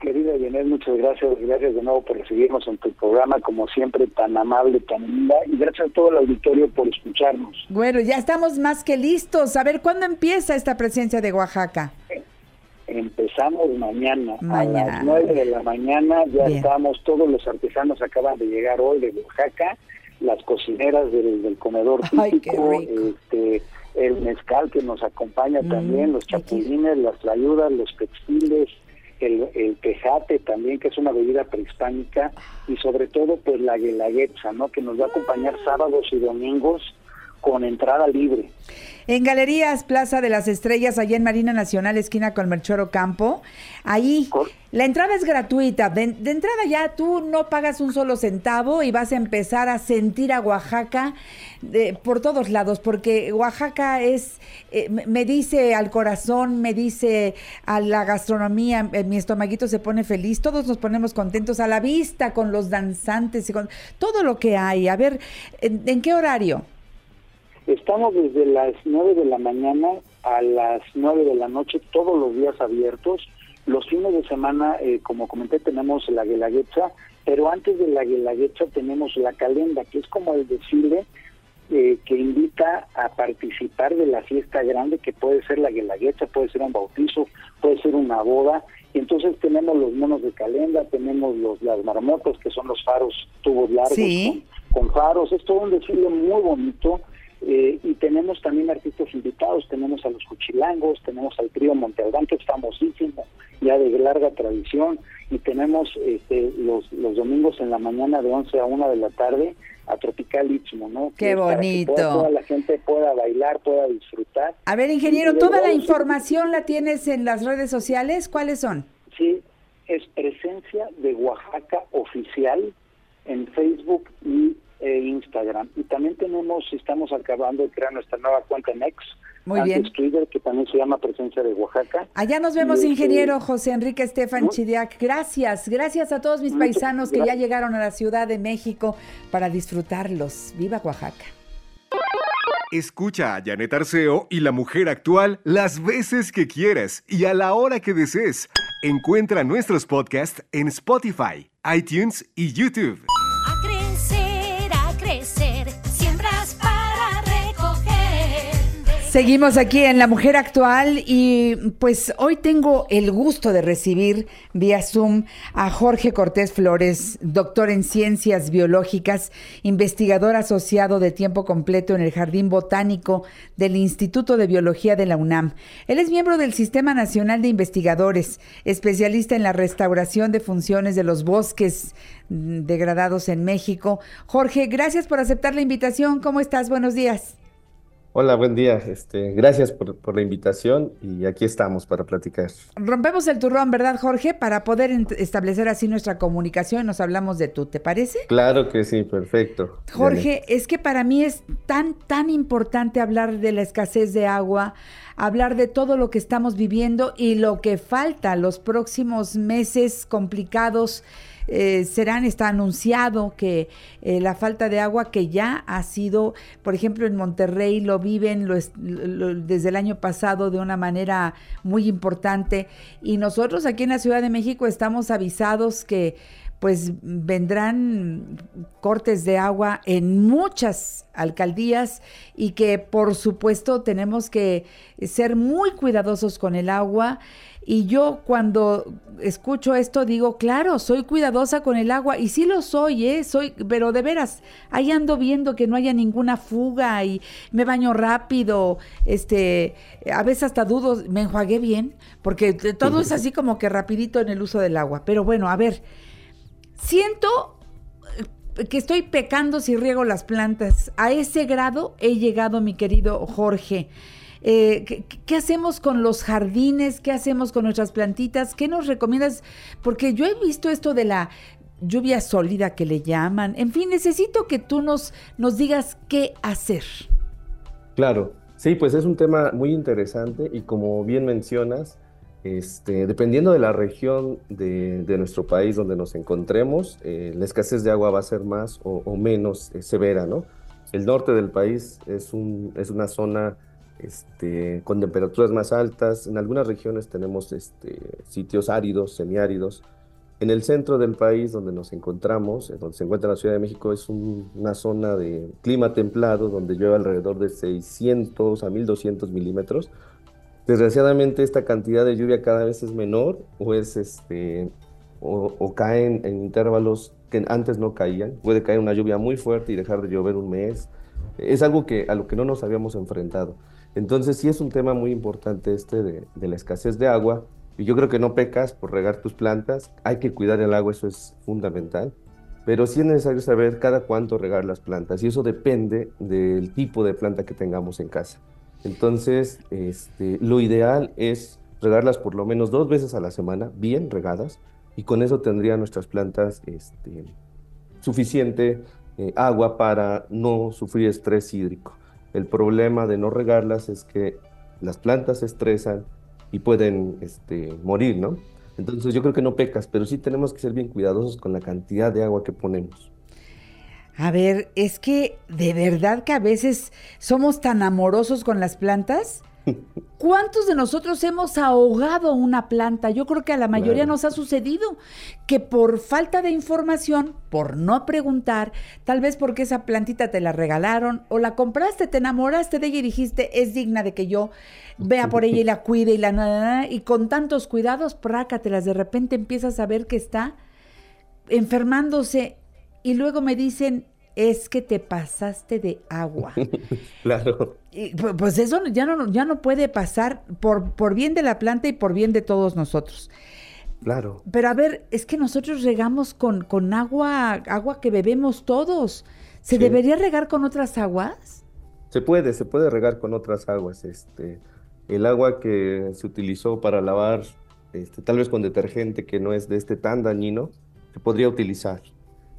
Querida Janet, muchas gracias. Gracias de nuevo por recibirnos en tu programa, como siempre, tan amable, tan linda. Y gracias a todo el auditorio por escucharnos. Bueno, ya estamos más que listos. A ver, ¿cuándo empieza esta presencia de Oaxaca? Empezamos mañana, Mañana. a las nueve de la mañana. Ya Bien. estamos, todos los artesanos acaban de llegar hoy de Oaxaca, las cocineras del, del comedor Ay, qué típico, rico. este, el mezcal que nos acompaña Mm, también, los chapulines, las trayudas, los textiles, el, el tejate también, que es una bebida prehispánica, y sobre todo pues la guelaguetza, ¿no? que nos va a acompañar sábados y domingos con entrada libre. En Galerías Plaza de las Estrellas, allá en Marina Nacional, esquina con Melchoro Campo. Ahí Cor- la entrada es gratuita. De, de entrada ya tú no pagas un solo centavo y vas a empezar a sentir a Oaxaca de- por todos lados, porque Oaxaca es, eh, me- dice al corazón, me dice a la gastronomía, eh, mi estomaguito se pone feliz, todos nos ponemos contentos a la vista con los danzantes y con todo lo que hay. A ver, ¿en, en qué horario? Estamos desde las 9 de la mañana a las 9 de la noche, todos los días abiertos. Los fines de semana, eh, como comenté, tenemos la Guelaguetza, pero antes de la Guelaguetza tenemos la Calenda, que es como el desfile eh, que invita a participar de la fiesta grande, que puede ser la Guelaguetza, puede ser un bautizo, puede ser una boda. Y entonces tenemos los monos de Calenda, tenemos los las marmotas, que son los faros tubos largos Sí. con, con faros. Es todo un desfile muy bonito. Eh, y tenemos también artistas invitados, tenemos a los Cuchilangos, tenemos al trío Monte Albán, que es famosísimo, ya de larga tradición, y tenemos este, los, los domingos en la mañana de 11 a 1 de la tarde a Tropical Istmo, ¿no? Qué Que es para que bonito. toda- la gente pueda bailar, pueda disfrutar. A ver, ingeniero, ¿toda la información la tienes en las redes sociales? ¿Cuáles son? Sí, es presencia de Oaxaca oficial en Facebook y eh, Instagram. Y también tenemos, estamos acabando de crear nuestra nueva cuenta en X, Muy antes bien. Twitter, que también se llama Presencia de Oaxaca. Allá nos vemos, Y, ingeniero este, José Enrique Estefan ¿no? Chidiac. Gracias, gracias a todos mis paisanos que ya llegaron a la Ciudad de México para disfrutarlos. ¡Viva Oaxaca! Escucha a Janet Arceo y la mujer actual las veces que quieras y a la hora que desees. Encuentra nuestros podcasts en Spotify, iTunes y YouTube. Seguimos aquí en La Mujer Actual y pues hoy tengo el gusto de recibir vía Zoom a Jorge Cortés Flores, doctor en ciencias biológicas, investigador asociado de tiempo completo en el Jardín Botánico del Instituto de Biología de la UNAM. Él es miembro del Sistema Nacional de Investigadores, especialista en la restauración de funciones de los bosques degradados en México. Jorge, gracias por aceptar la invitación. ¿Cómo estás? Buenos días. Hola, buen día. Este, gracias por, por la invitación y aquí estamos para platicar. Rompemos el turrón, ¿verdad, Jorge? Para poder establecer así nuestra comunicación, nos hablamos de tú, ¿te parece? Claro que sí, perfecto. Jorge, es que para mí es tan, tan importante hablar de la escasez de agua, hablar de todo lo que estamos viviendo y lo que falta los próximos meses complicados. Eh, serán, está anunciado que eh, la falta de agua que ya ha sido, por ejemplo, en Monterrey lo viven lo lo- desde el año pasado de una manera muy importante. Y nosotros aquí en la Ciudad de México estamos avisados que pues vendrán cortes de agua en muchas alcaldías y que por supuesto tenemos que ser muy cuidadosos con el agua. Y yo cuando escucho esto digo, claro, soy cuidadosa con el agua y sí lo soy, ¿eh? Soy, pero de veras, ahí ando viendo que no haya ninguna fuga y me baño rápido, este, a veces hasta dudo, me enjuagué bien, porque todo es así como que rapidito en el uso del agua. Pero bueno, a ver, siento eh, que estoy pecando si riego las plantas. A ese grado he llegado, mi querido Jorge. Eh, ¿qué, qué hacemos con los jardines? ¿Qué hacemos con nuestras plantitas? ¿Qué nos recomiendas? Porque yo he visto esto de la lluvia sólida que le llaman. En fin, necesito que tú nos, nos digas qué hacer. Claro, sí, pues es un tema muy interesante y como bien mencionas, este, dependiendo de la región de, de nuestro país donde nos encontremos, eh, la escasez de agua va a ser más o, o menos eh, severa, ¿no? El norte del país es un, es una zona este, con temperaturas más altas. En algunas regiones tenemos este, sitios áridos, semiáridos. En el centro del país donde nos encontramos, donde se encuentra la Ciudad de México, es un- una zona de clima templado donde llueve alrededor de 600 a 1200 milímetros. Desgraciadamente esta cantidad de lluvia cada vez es menor o es este o, caen en intervalos que antes no caían. Puede caer una lluvia muy fuerte y dejar de llover un mes. Es algo que a lo que no nos habíamos enfrentado. Entonces sí es un tema muy importante este de la escasez de agua. Y yo creo que no pecas por regar tus plantas. Hay que cuidar el agua, eso es fundamental. Pero sí es necesario saber cada cuánto regar las plantas. Y eso depende del tipo de planta que tengamos en casa. Entonces, este, lo ideal es regarlas por lo menos dos veces a la semana, bien regadas, y con eso tendrían nuestras plantas este, suficiente eh, agua para no sufrir estrés hídrico. El problema de no regarlas es que las plantas se estresan y pueden este, morir, ¿no? Entonces yo creo que no pecas, pero sí tenemos que ser bien cuidadosos con la cantidad de agua que ponemos. A ver, es que de verdad que a veces somos tan amorosos con las plantas. ¿Cuántos de nosotros hemos ahogado una planta? Yo creo que a la mayoría Claro. nos ha sucedido que por falta de información, por no preguntar, tal vez porque esa plantita te la regalaron o la compraste, te enamoraste de ella y dijiste, es digna de que yo vea por ella y la cuide y la na, na, na", y con tantos cuidados, prácatelas, de repente empiezas a ver que está enfermándose y luego me dicen, es que te pasaste de agua. Claro. Y, pues eso ya no, ya no puede pasar por, por bien de la planta y por bien de todos nosotros. Claro. Pero a ver, es que nosotros regamos con, con agua, agua que bebemos todos. ¿Se Sí. debería regar con otras aguas? Se puede, se puede regar con otras aguas. Este, el agua que se utilizó para lavar, este, tal vez con detergente que no es de este tan dañino, se podría utilizar.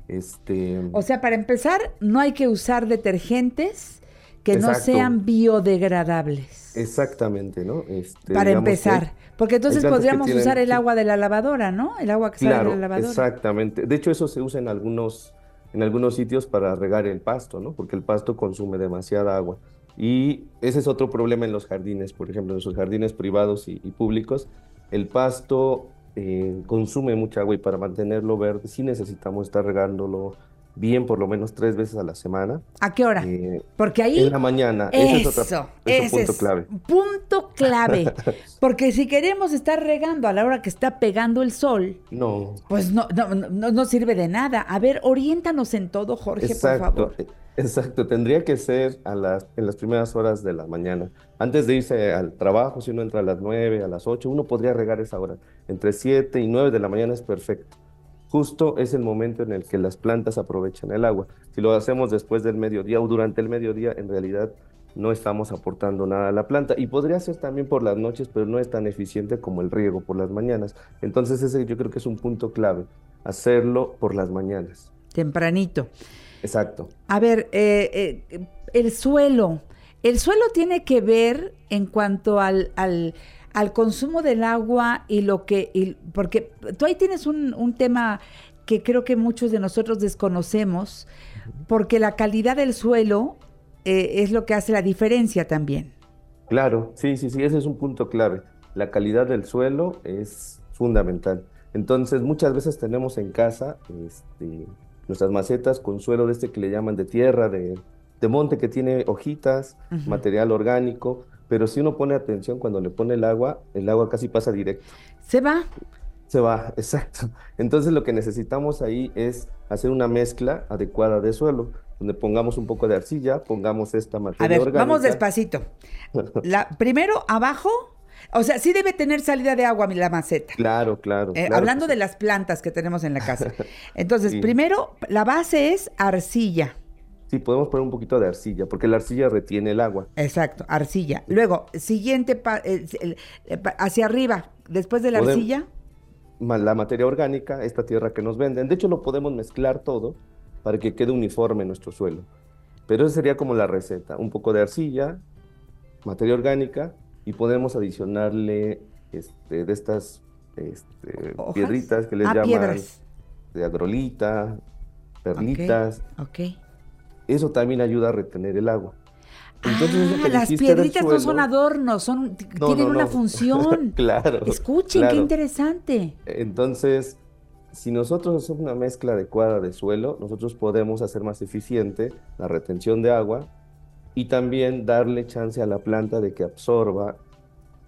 Este, O sea, para empezar, no hay que usar detergentes que no Exacto. sean biodegradables. Exactamente, ¿no? Este, Para empezar. Porque entonces podríamos tienen- usar el agua de la lavadora, ¿no? El agua que sale Claro, de la lavadora. exactamente. De hecho, eso se usa en algunos, en algunos sitios para regar el pasto, ¿no? Porque el pasto consume demasiada agua. Y ese es otro problema en los jardines, por ejemplo, en los jardines privados y, y públicos. El pasto eh, consume mucha agua y para mantenerlo verde sí necesitamos estar regándolo bien por lo menos tres veces a la semana. ¿A qué hora? Eh, Porque ahí en la mañana. Ese es, Eso, otra- es un ese punto es clave. punto clave. Porque si queremos estar regando a la hora que está pegando el sol, No, pues no, no, no, no sirve de nada. A ver, oriéntanos en todo, Jorge, por favor. Exacto. Tendría que ser en las primeras horas de la mañana. Antes de irse al trabajo, si uno entra a las 9, a las 8, uno podría regar esa hora. Entre 7 y 9 de la mañana es perfecto. Justo es el momento en el que las plantas aprovechan el agua. Si lo hacemos después del mediodía o durante el mediodía, en realidad no estamos aportando nada a la planta. Y podría ser también por las noches, pero no es tan eficiente como el riego por las mañanas. Entonces ese yo creo que es un punto clave, hacerlo por las mañanas. Tempranito. Exacto. A ver, eh, eh, el suelo. El suelo tiene que ver en cuanto al, al, al consumo del agua y lo que... y- porque tú ahí tienes un, un tema que creo que muchos de nosotros desconocemos, porque la calidad del suelo eh, es lo que hace la diferencia también. Claro, sí, sí, sí, ese es un punto clave. La calidad del suelo es fundamental. Entonces, muchas veces tenemos en casa este, nuestras macetas con suelo de este que le llaman de tierra, de, de monte, que tiene hojitas, material orgánico, pero si uno pone atención cuando le pone el agua, el agua casi pasa directo. ¿Se va? Se va, exacto. Entonces lo que necesitamos ahí es hacer una mezcla adecuada de suelo, donde pongamos un poco de arcilla, pongamos esta A materia ver, vamos despacito. La, primero, abajo, o sea, sí debe tener salida de agua la maceta. Claro, claro. Eh, claro hablando de las plantas que tenemos en la casa. Entonces, Sí. primero, la base es arcilla. Sí, podemos poner un poquito de arcilla, porque la arcilla retiene el agua. Exacto, arcilla. Luego, siguiente, pa- eh, eh, hacia arriba, después de la arcilla. La materia orgánica, esta tierra que nos venden. De hecho, lo podemos mezclar todo para que quede uniforme nuestro suelo. Pero esa sería como la receta. Un poco de arcilla, materia orgánica, y podemos adicionarle este, de estas este, piedritas que les Ah, llaman piedras. de agrolita, perlitas. Ok. Eso también ayuda a retener el agua. Entonces, ah, las piedritas no son adornos, son, No, tienen no, una función. Claro. Escuchen, qué interesante. Entonces, si nosotros hacemos una mezcla adecuada de suelo, nosotros podemos hacer más eficiente la retención de agua y también darle chance a la planta de que absorba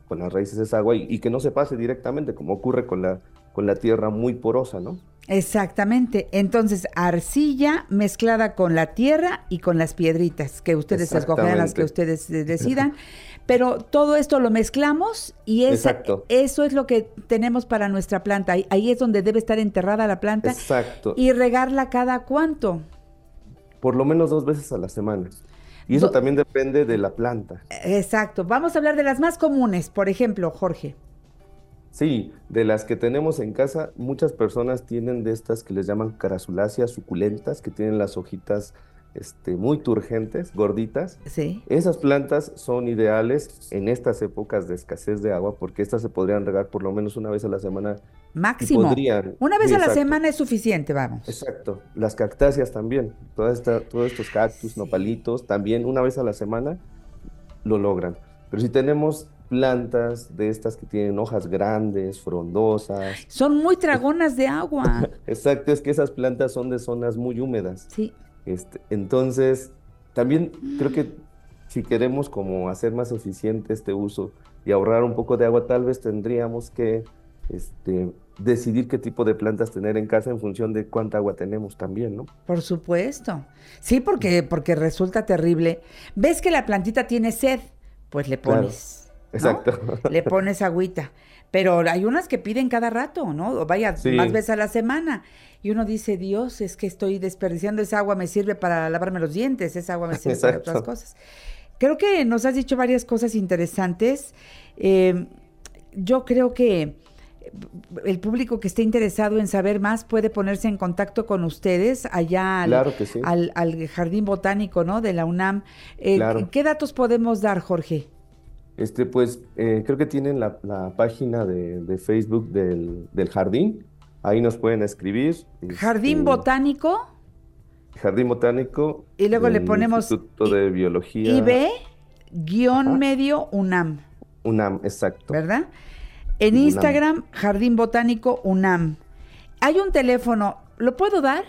con las raíces esa agua y, y que no se pase directamente, como ocurre con la, con la tierra muy porosa, ¿no? Exactamente. Entonces, arcilla mezclada con la tierra y con las piedritas, que ustedes escogerán las que ustedes eh, decidan. Pero todo esto lo mezclamos y esa- eso es lo que tenemos para nuestra planta. Ahí, ahí es donde debe estar enterrada la planta Exacto. y regarla cada cuánto. Por lo menos dos veces a la semana. Y eso también depende de la planta. Exacto. Vamos a hablar de las más comunes, por ejemplo, Jorge. Sí, de las que tenemos en casa, muchas personas tienen de estas que les llaman carasuláceas suculentas, que tienen las hojitas este, muy turgentes, gorditas. Sí. Esas plantas son ideales en estas épocas de escasez de agua, porque estas se podrían regar por lo menos una vez a la semana. Máximo. podrían- Una vez sí, a la semana es suficiente, vamos. Exacto. Las cactáceas también. Toda esta- todos estos cactus, nopalitos, también una vez a la semana lo logran. Pero si tenemos plantas de estas que tienen hojas grandes, frondosas, Son muy tragonas de agua. Exacto, es que esas plantas son de zonas muy húmedas. Sí. Este, entonces, también creo que si queremos como hacer más eficiente este uso y ahorrar un poco de agua, tal vez tendríamos que este, decidir qué tipo de plantas tener en casa en función de cuánta agua tenemos también, ¿no? Por supuesto. Sí, porque, porque resulta terrible. ¿Ves que la plantita tiene sed? Pues le Claro. pones. ¿no? Exacto. Le pones agüita. Pero hay unas que piden cada rato, ¿no? O vaya, Sí. más veces a la semana. Y uno dice, Dios, es que estoy desperdiciando esa agua, me sirve para lavarme los dientes, esa agua me sirve para otras cosas. Creo que nos has dicho varias cosas interesantes. Eh, yo creo que el público que esté interesado en saber más puede ponerse en contacto con ustedes allá al, Claro que sí. al- al Jardín Botánico, ¿no? De la UNAM. Eh, Claro. ¿Qué datos podemos dar, Jorge? Este, pues eh, creo que tienen la, la página de, de Facebook del, del jardín. Ahí nos pueden escribir. Jardín este, Botánico, Jardín Botánico. Y luego le ponemos Instituto de Biología. IB, guion medio UNAM, UNAM, exacto. ¿verdad? En UNAM. Instagram, Jardín Botánico UNAM. Hay un teléfono, ¿lo puedo dar,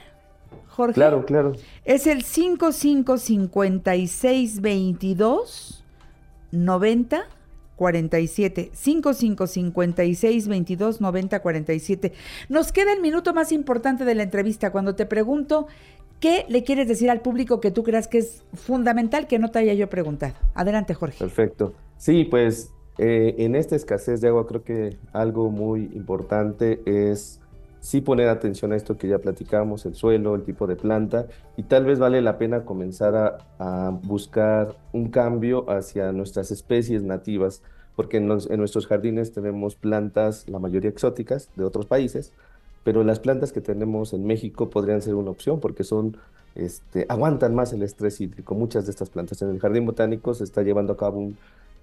Jorge? Claro, claro. Es el 555622 90 47 555622 90 47. Nos queda el minuto más importante de la entrevista cuando te pregunto qué le quieres decir al público que tú creas que es fundamental que no te haya yo preguntado. Adelante, Jorge. Perfecto. Sí, pues eh, en esta escasez de agua creo que algo muy importante es sí poner atención a esto que ya platicamos, el suelo, el tipo de planta, y tal vez vale la pena comenzar a, buscar un cambio hacia nuestras especies nativas, porque en nuestros jardines tenemos plantas, la mayoría exóticas, de otros países, pero las plantas que tenemos en México podrían ser una opción porque son, este, aguantan más el estrés hídrico, muchas de estas plantas. En el Jardín Botánico se está llevando a cabo un,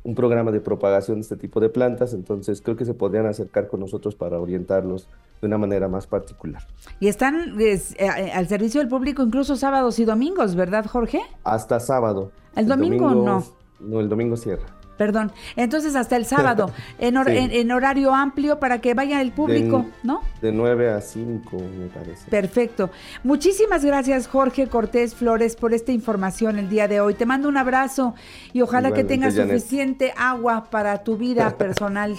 un programa de propagación de este tipo de plantas, entonces creo que se podrían acercar con nosotros para orientarlos de una manera más particular. Y están es, eh, eh, al servicio del público incluso sábados y domingos, ¿verdad, Jorge? Hasta sábado. ¿El domingo no? No, el domingo cierra. Perdón. Entonces hasta el sábado, en, hor- Sí. en- en horario amplio para que vaya el público, De- ¿no? De 9 a 5, me parece. Perfecto. Muchísimas gracias, Jorge Cortés Flores, por esta información el día de hoy. Te mando un abrazo y ojalá que tengas Janet. suficiente agua para tu vida personal.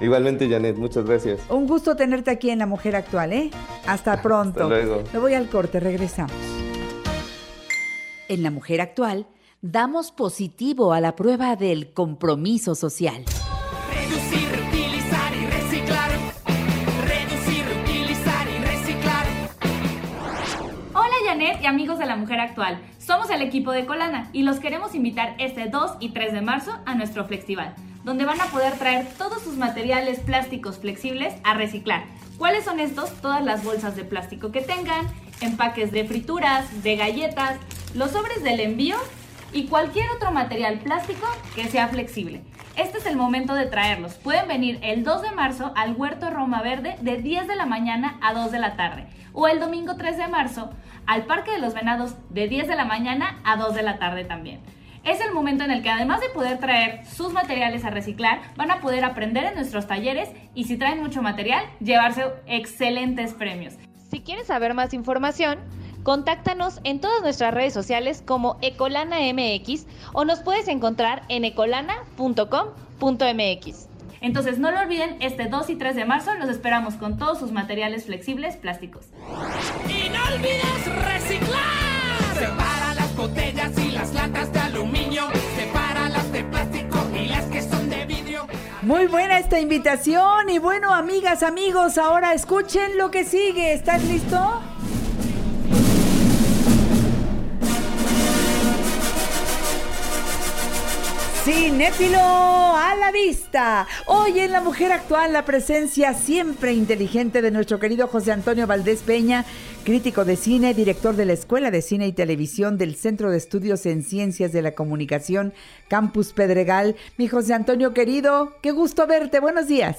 Igualmente, Janet, muchas gracias. Un gusto tenerte aquí en La Mujer Actual, ¿eh? Hasta pronto. Hasta luego. Me voy al corte, regresamos. En La Mujer Actual, damos positivo a la prueba del compromiso social. Reducir, reutilizar y reciclar. Reducir, reutilizar y reciclar. Hola Janet y amigos de la Mujer Actual. Somos el equipo de Colana y los queremos invitar este 2 y 3 de marzo a nuestro festival, donde van a poder traer todos sus materiales plásticos flexibles a reciclar. ¿Cuáles son estos? Todas las bolsas de plástico que tengan, empaques de frituras, de galletas, los sobres del envío y cualquier otro material plástico que sea flexible. Este es el momento de traerlos. Pueden venir el 2 de marzo al Huerto Roma Verde de 10 de la mañana a 2 de la tarde o el domingo 3 de marzo al Parque de los Venados de 10 de la mañana a 2 de la tarde también. Es el momento en el que además de poder traer sus materiales a reciclar, van a poder aprender en nuestros talleres y si traen mucho material, llevarse excelentes premios. Si quieres saber más información, contáctanos en todas nuestras redes sociales como Ecolana MX o nos puedes encontrar en ecolana.com.mx. Entonces no lo olviden, este 2 y 3 de marzo los esperamos con todos sus materiales flexibles plásticos. Y no olvides reciclar. Separa las botellas y las latas de aluminio. Separa las de plástico y las que son de vidrio. Muy buena esta invitación y bueno, amigas, amigos, ahora escuchen lo que sigue. ¿Estás listo? Cinéfilo a la vista. Hoy en La Mujer Actual la presencia siempre inteligente de nuestro querido José Antonio Valdés Peña, crítico de cine, director de la Escuela de Cine y Televisión del Centro de Estudios en Ciencias de la Comunicación, Campus Pedregal. Mi José Antonio querido, qué gusto verte. Buenos días.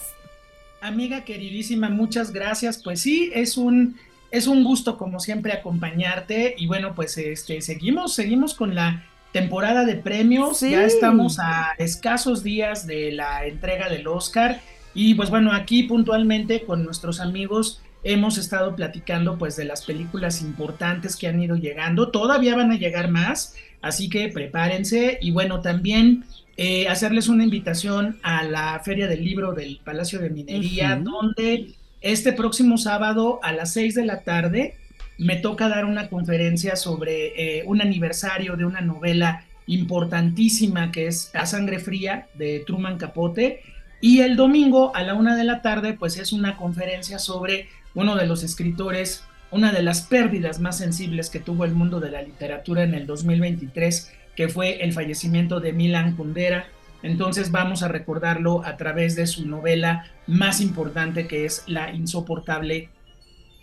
Amiga queridísima, muchas gracias. Pues sí, es un es un gusto como siempre acompañarte y bueno, pues este seguimos seguimos con la temporada de premios. Sí. Ya estamos a escasos días de la entrega del Oscar y pues bueno, aquí puntualmente con nuestros amigos hemos estado platicando pues de las películas importantes que han ido llegando. Todavía van a llegar más, así que prepárense y bueno, también eh, hacerles una invitación a la Feria del Libro del Palacio de Minería, donde este próximo sábado a las 6 de la tarde me toca dar una conferencia sobre eh, un aniversario de una novela importantísima que es A Sangre Fría de Truman Capote. Y el domingo a la una de la tarde, pues es una conferencia sobre uno de los escritores, una de las pérdidas más sensibles que tuvo el mundo de la literatura en el 2023, que fue el fallecimiento de Milan Kundera, Entonces vamos a recordarlo a través de su novela más importante que es La insoportable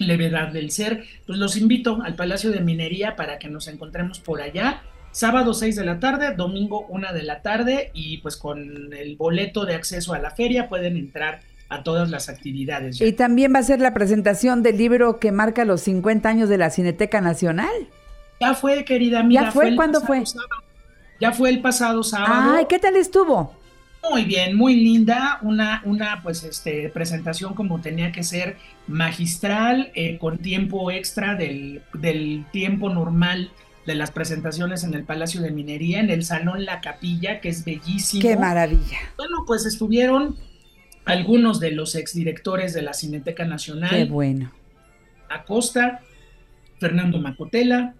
levedad del ser. Pues los invito al Palacio de Minería para que nos encontremos por allá. Sábado 6 de la tarde, domingo 1 de la tarde y pues con el boleto de acceso a la feria pueden entrar a todas las actividades. ya. Y también va a ser la presentación del libro que marca los 50 años de la Cineteca Nacional. Ya fue, querida amiga. ¿Ya fue? el ¿Cuándo pasado fue? sábado. Ya fue el pasado sábado. Ay, ¿qué tal estuvo? Muy bien, muy linda, una, una pues este presentación como tenía que ser magistral, eh, con tiempo extra del, del tiempo normal de las presentaciones en el Palacio de Minería, en el Salón La Capilla, que es bellísimo. Qué maravilla. Bueno, pues estuvieron algunos de los exdirectores de la Cineteca Nacional. Qué bueno. Acosta, Fernando Macotela,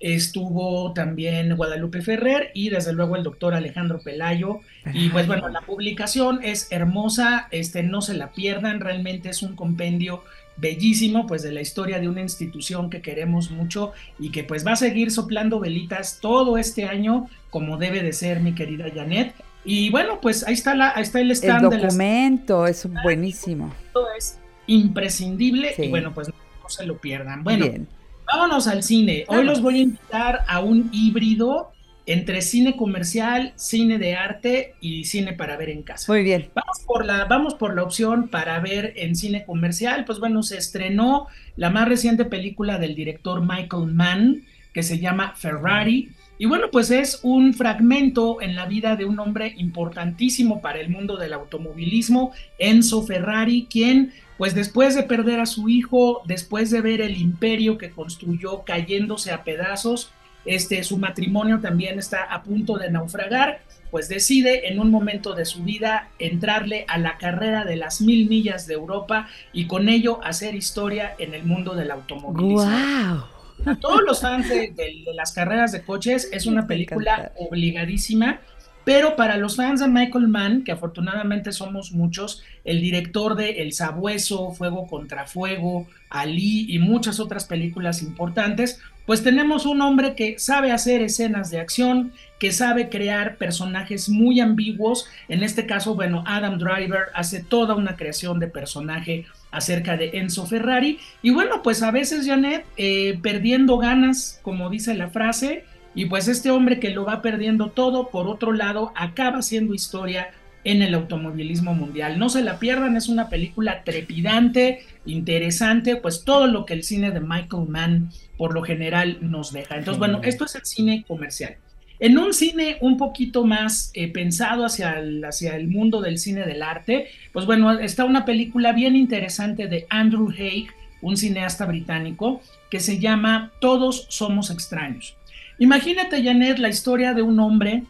estuvo también Guadalupe Ferrer y desde luego el doctor Alejandro Pelayo. Y pues bueno, la publicación es hermosa, este, no se la pierdan, realmente es un compendio bellísimo pues de la historia de una institución que queremos mucho y que pues va a seguir soplando velitas todo este año como debe de ser mi querida Janet. Y bueno, pues ahí está, la, ahí está el El stand de las documento es buenísimo. todo es imprescindible Sí. y bueno, pues no se lo pierdan. Bueno, Bien. Vámonos al cine. Hoy los voy a invitar a un híbrido entre cine comercial, cine de arte y cine para ver en casa. Muy bien. Vamos por la, vamos por la opción para ver en cine comercial. Pues bueno, se estrenó la más reciente película del director Michael Mann, que se llama Ferrari. Y bueno, pues es un fragmento en la vida de un hombre importantísimo para el mundo del automovilismo, Enzo Ferrari, quien pues después de perder a su hijo, después de ver el imperio que construyó cayéndose a pedazos, este, su matrimonio también está a punto de naufragar, pues decide en un momento de su vida entrarle a la carrera de las mil millas de Europa y con ello hacer historia en el mundo del automovilismo. ¡Guau! A todos los fans de, de- de las carreras de coches es una película obligadísima, pero para los fans de Michael Mann, que afortunadamente somos muchos, el director de El Sabueso, Fuego contra Fuego, Ali y muchas otras películas importantes, pues tenemos un hombre que sabe hacer escenas de acción, que sabe crear personajes muy ambiguos. En este caso, bueno, Adam Driver hace toda una creación de personaje acerca de Enzo Ferrari. Y bueno, pues a veces, Janet, eh, perdiendo ganas, como dice la frase, y pues este hombre que lo va perdiendo todo, por otro lado, acaba haciendo historia en el automovilismo mundial. No se la pierdan, es una película trepidante, interesante, pues todo lo que el cine de Michael Mann por lo general nos deja. Entonces, bueno, esto es el cine comercial. En un cine un poquito más eh, pensado hacia el, hacia el mundo del cine del arte, pues bueno, está una película bien interesante de Andrew Haig, un cineasta británico, que se llama Todos somos extraños. Imagínate, Janet, la historia de un hombre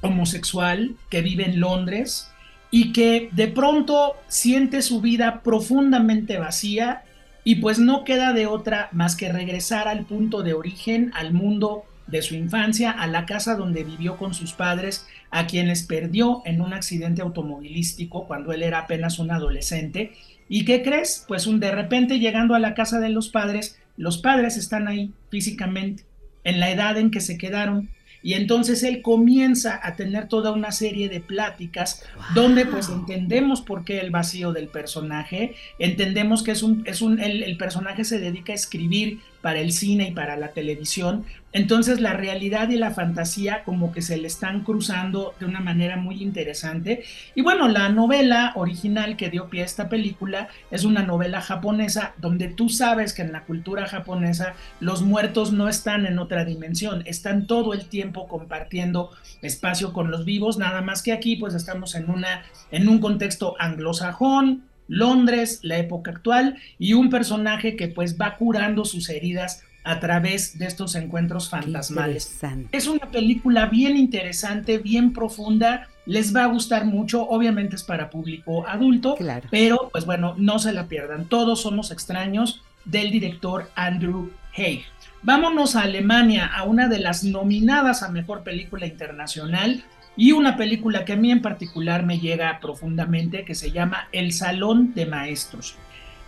homosexual que vive en Londres y que de pronto siente su vida profundamente vacía y pues no queda de otra más que regresar al punto de origen, al mundo de su infancia, a la casa donde vivió con sus padres, a quienes perdió en un accidente automovilístico cuando él era apenas un adolescente. ¿Y qué crees? Pues un de repente llegando a la casa de los padres, los padres están ahí físicamente, en la edad en que se quedaron, y entonces él comienza a tener toda una serie de pláticas donde pues entendemos por qué el vacío del personaje, entendemos que es un, es un el, el personaje se dedica a escribir para el cine y para la televisión, entonces la realidad y la fantasía como que se le están cruzando de una manera muy interesante. Y bueno, la novela original que dio pie a esta película es una novela japonesa donde tú sabes que en la cultura japonesa los muertos no están en otra dimensión, están todo el tiempo compartiendo espacio con los vivos, nada más que aquí pues estamos en, una, en un contexto anglosajón, Londres, la época actual, y un personaje que pues va curando sus heridas a través de estos encuentros fantasmales. Es una película bien interesante, bien profunda, les va a gustar mucho, obviamente es para público adulto, pero pues bueno, no se la pierdan, todos somos extraños del director Andrew Haig. Vámonos a Alemania, a una de las nominadas a Mejor Película Internacional y una película que a mí en particular me llega profundamente, que se llama El Salón de Maestros.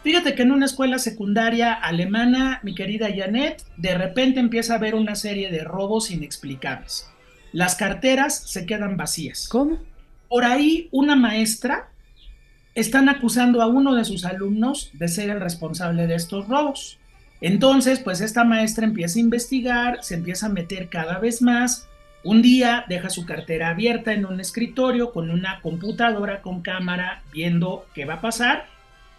Fíjate que en una escuela secundaria alemana, mi querida Janet, de repente empieza a haber una serie de robos inexplicables. Las carteras se quedan vacías. ¿Cómo? por ahí una maestra están acusando a uno de sus alumnos de ser el responsable de estos robos. Entonces, pues esta maestra empieza a investigar, se empieza a meter cada vez más. Un día deja su cartera abierta en un escritorio con una computadora con cámara viendo qué va a pasar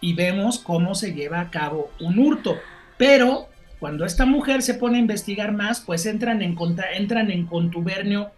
y vemos cómo se lleva a cabo un hurto. Pero cuando esta mujer se pone a investigar más, pues entran en, entran en contubernio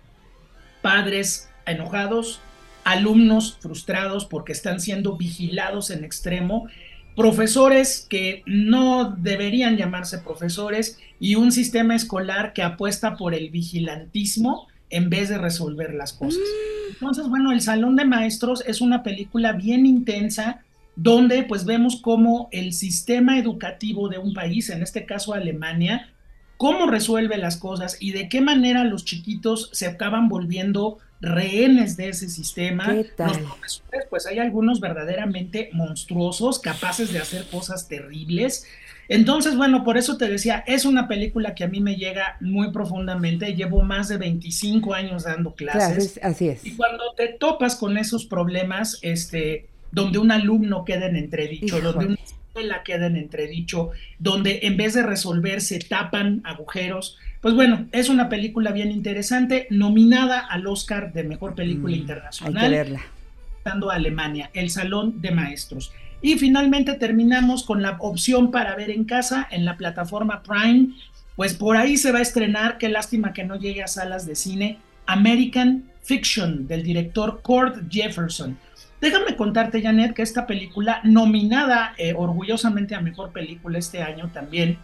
padres enojados, alumnos frustrados porque están siendo vigilados en extremo, profesores que no deberían llamarse profesores y un sistema escolar que apuesta por el vigilantismo en vez de resolver las cosas. Mm. Entonces, bueno, El Salón de Maestros es una película bien intensa donde pues vemos cómo el sistema educativo de un país, en este caso Alemania, cómo resuelve las cosas y de qué manera los chiquitos se acaban volviendo rehenes de ese sistema. Los profesores, pues hay algunos verdaderamente monstruosos, capaces de hacer cosas terribles. Entonces, bueno, por eso te decía, es una película que a mí me llega muy profundamente. Llevo más de 25 años dando clases. así es. Y cuando te topas con esos problemas, este, donde un alumno queda en entredicho, donde una escuela queda en entredicho, donde en vez de resolver se tapan agujeros, pues bueno, es una película bien interesante, nominada al Oscar de Mejor Película Internacional. Hay que verla. Dando a Alemania, El Salón de Maestros. Y finalmente terminamos con la opción para ver en casa en la plataforma Prime. Pues por ahí se va a estrenar, qué lástima que no llegue a salas de cine, American Fiction del director Cord Jefferson. Déjame contarte, Janet, que esta película, nominada eh, orgullosamente a Mejor Película este año también,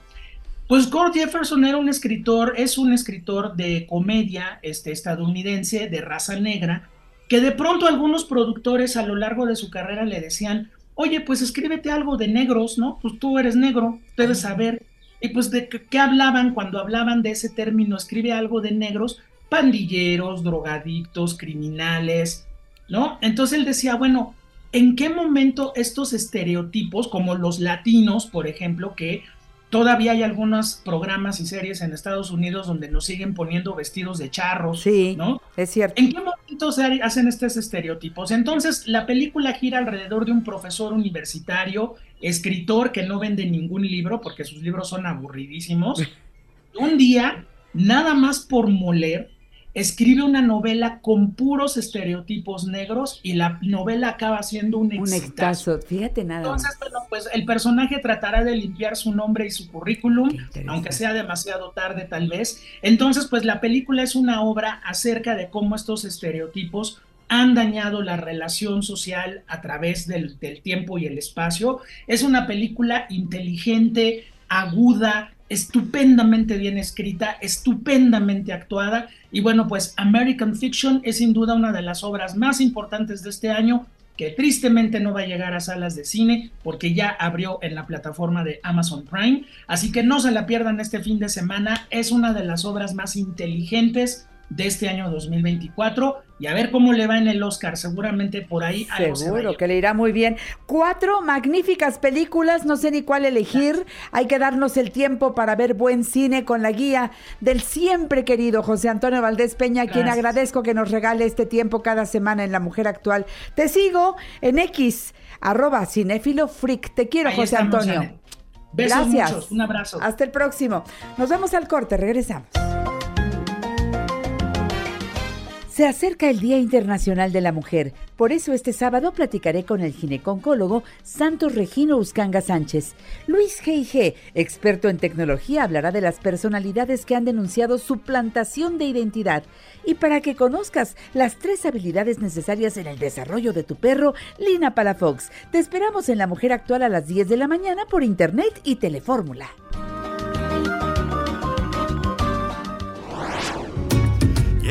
pues Gord Jefferson era un escritor, es un escritor de comedia este, estadounidense de raza negra, que de pronto algunos productores a lo largo de su carrera le decían, oye, pues escríbete algo de negros, ¿no? Pues tú eres negro, debes saber. Y pues de qué hablaban cuando hablaban de ese término, escribe algo de negros, pandilleros, drogadictos, criminales, ¿no? Entonces él decía, bueno, ¿en qué momento estos estereotipos, como los latinos, por ejemplo, que Todavía hay algunos programas y series en Estados Unidos donde nos siguen poniendo vestidos de charros, sí, ¿no? Es cierto. ¿En qué momento se hacen estos estereotipos? Entonces, la película gira alrededor de un profesor universitario, escritor que no vende ningún libro porque sus libros son aburridísimos. un día, nada más por moler, escribe una novela con puros estereotipos negros y la novela acaba siendo un exitazo. Un fíjate nada. Entonces, bueno, pues el personaje tratará de limpiar su nombre y su currículum, aunque sea demasiado tarde tal vez. Entonces, pues la película es una obra acerca de cómo estos estereotipos han dañado la relación social a través del, del tiempo y el espacio. Es una película inteligente, aguda, estupendamente bien escrita, estupendamente actuada. Y bueno, pues American Fiction es sin duda una de las obras más importantes de este año que tristemente no va a llegar a salas de cine porque ya abrió en la plataforma de Amazon Prime. Así que no se la pierdan este fin de semana. Es una de las obras más inteligentes de este año 2024 y a ver cómo le va en el Oscar. Seguramente por ahí Seguro que le irá muy bien. Cuatro magníficas películas, no sé ni cuál elegir. Hay que darnos el tiempo para ver buen cine con la guía del siempre querido José Antonio Valdés Peña, quien agradezco que nos regale este tiempo cada semana en La Mujer Actual. Te sigo en X, arroba cinéfilo freak. Te quiero, José Antonio. Gracias. Un abrazo. Hasta el próximo. Nos vemos al corte. Regresamos. Se acerca el Día Internacional de la Mujer, por eso este sábado platicaré con el gineconcólogo Santos Regino Uscanga Sánchez. Luis G.I.G., experto en tecnología, hablará de las personalidades que han denunciado suplantación de identidad. Y para que conozcas las tres habilidades necesarias en el desarrollo de tu perro, Lina Palafox. Te esperamos en La Mujer Actual a las 10 de la mañana por internet y telefórmula.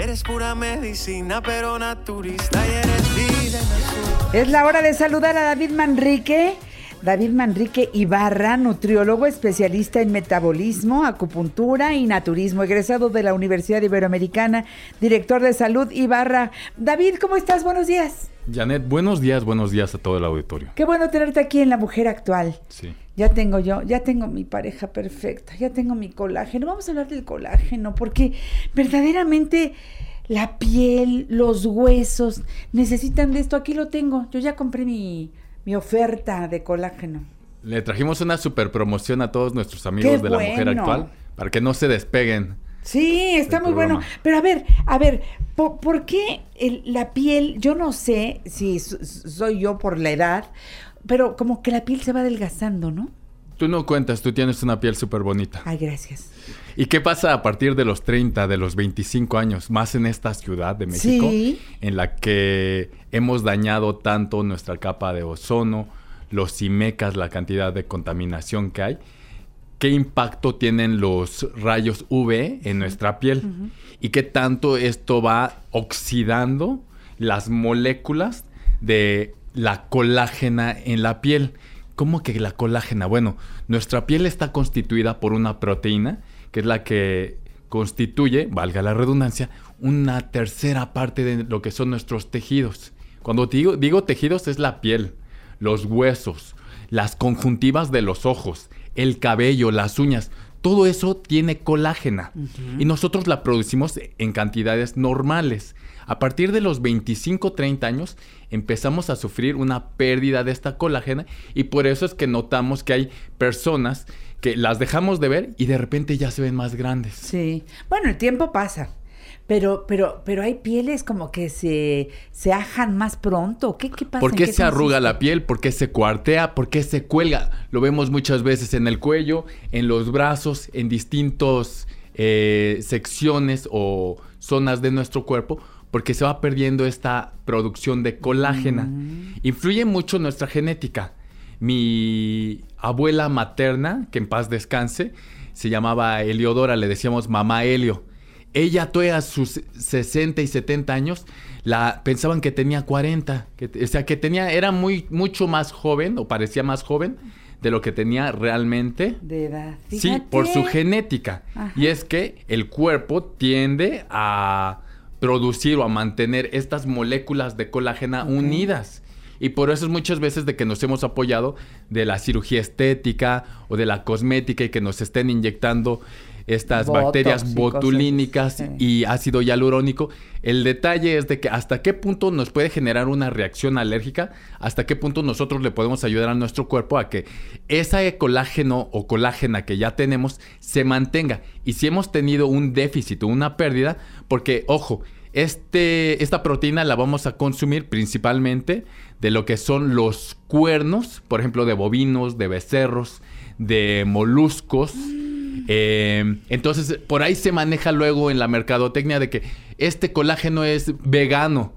Eres pura medicina, pero naturista y eres vida Es la hora de saludar a David Manrique. David Manrique Ibarra, nutriólogo especialista en metabolismo, acupuntura y naturismo, egresado de la Universidad Iberoamericana, director de salud Ibarra. David, ¿cómo estás? Buenos días. Janet, buenos días, buenos días a todo el auditorio. Qué bueno tenerte aquí en La Mujer Actual. Sí. Ya tengo yo, ya tengo mi pareja perfecta, ya tengo mi colágeno. Vamos a hablar del colágeno, porque verdaderamente la piel, los huesos, necesitan de esto. Aquí lo tengo. Yo ya compré mi, mi oferta de colágeno. Le trajimos una super promoción a todos nuestros amigos Qué de la mujer actual para que no se despeguen. Sí, está muy bueno. Pero a ver, a ver, ¿por, por qué el- la piel? Yo no sé si soy yo por la edad, pero como que la piel se va adelgazando, ¿no? Tú no cuentas, tú tienes una piel súper bonita. Ay, gracias. ¿Y qué pasa a partir de los 30, de los 25 años, más en esta ciudad de México, Sí. en la que hemos dañado tanto nuestra capa de ozono, los IMECAS, la cantidad de contaminación que hay? ¿Qué impacto tienen los rayos UV en nuestra piel? ¿Y qué tanto esto va oxidando las moléculas de la colágena en la piel? ¿Cómo que la colágena? Bueno, nuestra piel está constituida por una proteína, que es la que constituye, valga la redundancia, una tercera parte de lo que son nuestros tejidos. Cuando digo, digo tejidos es la piel, los huesos, las conjuntivas de los ojos, el cabello, las uñas. Todo eso tiene colágena y nosotros la producimos en cantidades normales. A partir de los 25-30 años empezamos a sufrir una pérdida de esta colágena y por eso es que notamos que hay personas que las dejamos de ver y de repente ya se ven más grandes. Sí. Bueno, el tiempo pasa. Pero, pero, pero hay pieles como que se, se ajan más pronto. ¿Qué, qué pasa? ¿Por ¿En qué se arruga la piel? ¿Por qué se cuartea? ¿Por qué se cuelga? Lo vemos muchas veces en el cuello, en los brazos, en distintas secciones o zonas de nuestro cuerpo, porque se va perdiendo esta producción de colágena. Influye mucho nuestra genética. Mi abuela materna, que en paz descanse, se llamaba Eliodora, le decíamos mamá Helio. Ella a sus 60 y 70 años la pensaban que tenía 40, que, o sea, que tenía era muy mucho más joven o parecía más joven de lo que tenía realmente. De edad. Sí, por su genética. Ajá. Y es que el cuerpo tiende a producir o a mantener estas moléculas de colágena unidas. Y por eso es muchas veces de que nos hemos apoyado de la cirugía estética o de la cosmética y que nos estén inyectando estas Botox bacterias botulínicas y ácido hialurónico. El detalle es de que hasta qué punto nos puede generar una reacción alérgica, hasta qué punto nosotros le podemos ayudar a nuestro cuerpo a que ese colágeno o colágena que ya tenemos se mantenga. Y si hemos tenido un déficit o una pérdida, porque ojo, este, esta proteína la vamos a consumir principalmente de lo que son los cuernos, por ejemplo, de bovinos, de becerros, de moluscos. Eh, entonces, por ahí se maneja luego en la mercadotecnia de que este colágeno es vegano.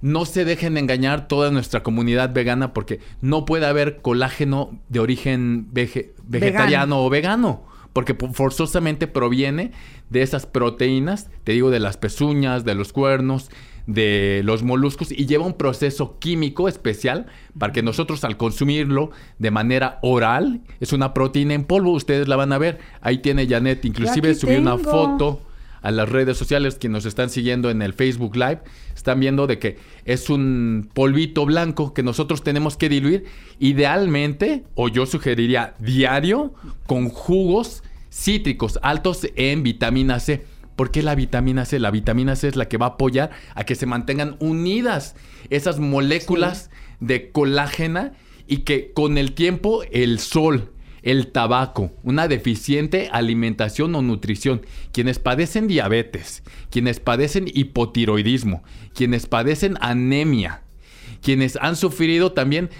No se dejen engañar toda nuestra comunidad vegana porque no puede haber colágeno de origen vege- vegetariano o vegano. Porque po- forzosamente proviene de esas proteínas, te digo, de las pezuñas, de los cuernos, de los moluscos y lleva un proceso químico especial para que nosotros al consumirlo de manera oral, es una proteína en polvo, ustedes la van a ver, ahí tiene Janet, inclusive subí una foto a las redes sociales que nos están siguiendo en el Facebook Live, están viendo de que es un polvito blanco que nosotros tenemos que diluir. Idealmente, o yo sugeriría diario, con jugos cítricos altos en vitamina C. ¿Por qué la vitamina C? La vitamina C es la que va a apoyar a que se mantengan unidas esas moléculas de colágena y que con el tiempo el sol, el tabaco, una deficiente alimentación o nutrición, quienes padecen diabetes, quienes padecen hipotiroidismo, quienes padecen anemia, quienes han sufrido también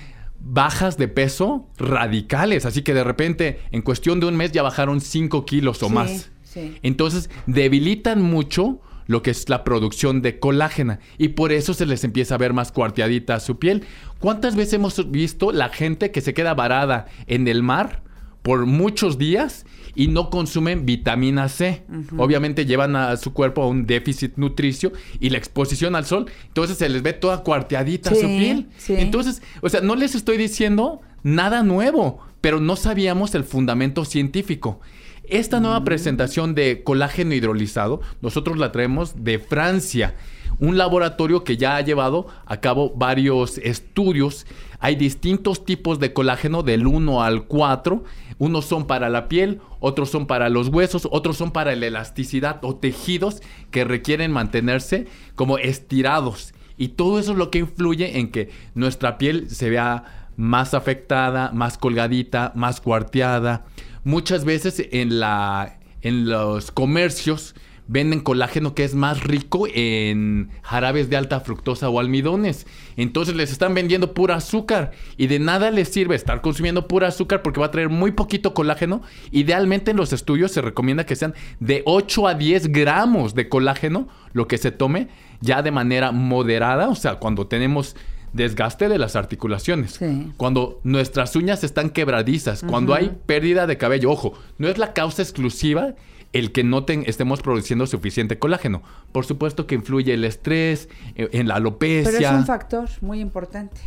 bajas de peso radicales, así que de repente en cuestión de un mes ya bajaron 5 kilos o Sí, más. Sí. Entonces debilitan mucho lo que es la producción de colágena y por eso se les empieza a ver más cuarteadita su piel. ¿Cuántas veces hemos visto la gente que se queda varada en el mar por muchos días y no consumen vitamina C? Obviamente llevan a su cuerpo a un déficit nutricio y la exposición al sol, entonces se les ve toda cuarteadita su piel. sí. Entonces, o sea, no les estoy diciendo nada nuevo, pero no sabíamos el fundamento científico. Esta nueva presentación de colágeno hidrolizado, nosotros la traemos de Francia. un laboratorio que ya ha llevado a cabo varios estudios. Hay distintos tipos de colágeno del 1 al 4. Unos son para la piel, otros son para los huesos, otros son para la elasticidad o tejidos que requieren mantenerse como estirados. Y todo eso es lo que influye en que nuestra piel se vea más afectada, más colgadita, más cuarteada. Muchas veces en, la, en los comercios venden colágeno que es más rico en jarabes de alta fructosa o almidones. Entonces les están vendiendo pura azúcar y de nada les sirve estar consumiendo pura azúcar porque va a traer muy poquito colágeno. Idealmente en los estudios se recomienda que sean de 8 a 10 gramos de colágeno lo que se tome ya de manera moderada, o sea, cuando tenemos desgaste de las articulaciones, cuando nuestras uñas están quebradizas, cuando hay pérdida de cabello, ojo, no es la causa exclusiva el que no estemos produciendo suficiente colágeno. Por supuesto que influye el estrés, eh, en la alopecia. Pero es un factor muy importante.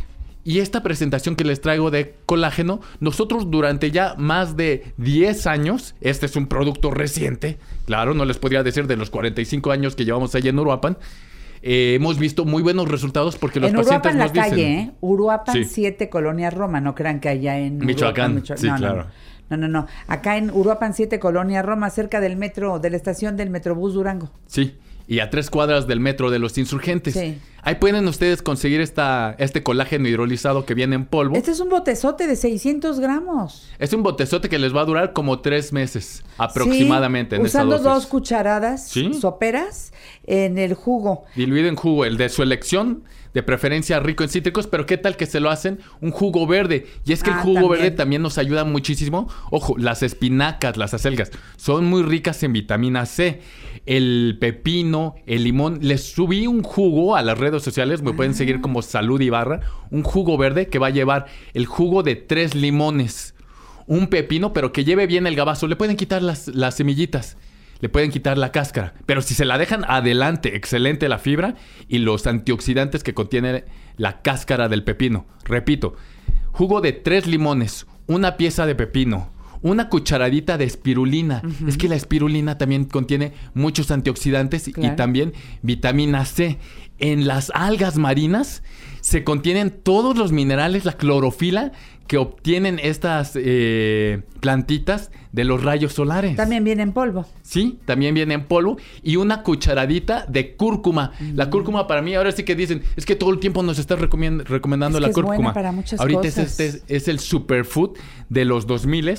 Y esta presentación que les traigo de colágeno, nosotros durante ya más de 10 años, este es un producto reciente, claro, no les podría decir de los 45 años que llevamos allá en Uruapan, eh, hemos visto muy buenos resultados porque los en pacientes Uruapan, nos la dicen... calle, ¿eh? Uruapan Sí. 7, Colonia Roma. No crean que allá en... Michoacán, Uruapan, Micho- sí, no, no, claro. No, no, no. Acá en Uruapan 7, Colonia Roma, cerca del metro, de la estación del Metrobús Durango. Sí, y a tres cuadras del metro de los insurgentes. Sí. Ahí pueden ustedes conseguir esta, este colágeno hidrolizado que viene en polvo. Este es un botezote de 600 gramos. Es un botezote que les va a durar como tres meses aproximadamente Sí, en esa usando dos cucharadas Sí. soperas en el jugo. Diluido en jugo, el de su elección, de preferencia rico en cítricos, pero qué tal que se lo hacen un jugo verde. Y es que Ah, el jugo también. verde también nos ayuda muchísimo. Ojo, las espinacas, las acelgas, son muy ricas en vitamina C. El pepino, el limón. Les subí un jugo a las redes sociales, me Ah. pueden seguir como Salud Ibarra. Un jugo verde que va a llevar el jugo de tres limones. Un pepino, pero que lleve bien el gabazo. Le pueden quitar las, las semillitas. Le pueden quitar la cáscara. Pero si se la dejan adelante, excelente la fibra y los antioxidantes que contiene la cáscara del pepino. Repito, jugo de tres limones, una pieza de pepino, una cucharadita de espirulina. Es que la espirulina también contiene muchos antioxidantes y también vitamina C. En las algas marinas se contienen todos los minerales, la clorofila que obtienen estas eh, plantitas de los rayos solares. También viene en polvo. Sí, también viene en polvo y una cucharadita de cúrcuma. La cúrcuma para mí, ahora sí que dicen, es que todo el tiempo nos estás recomendando Es la buena cúrcuma. para muchas Ahorita cosas. es, este, es el superfood de los 2000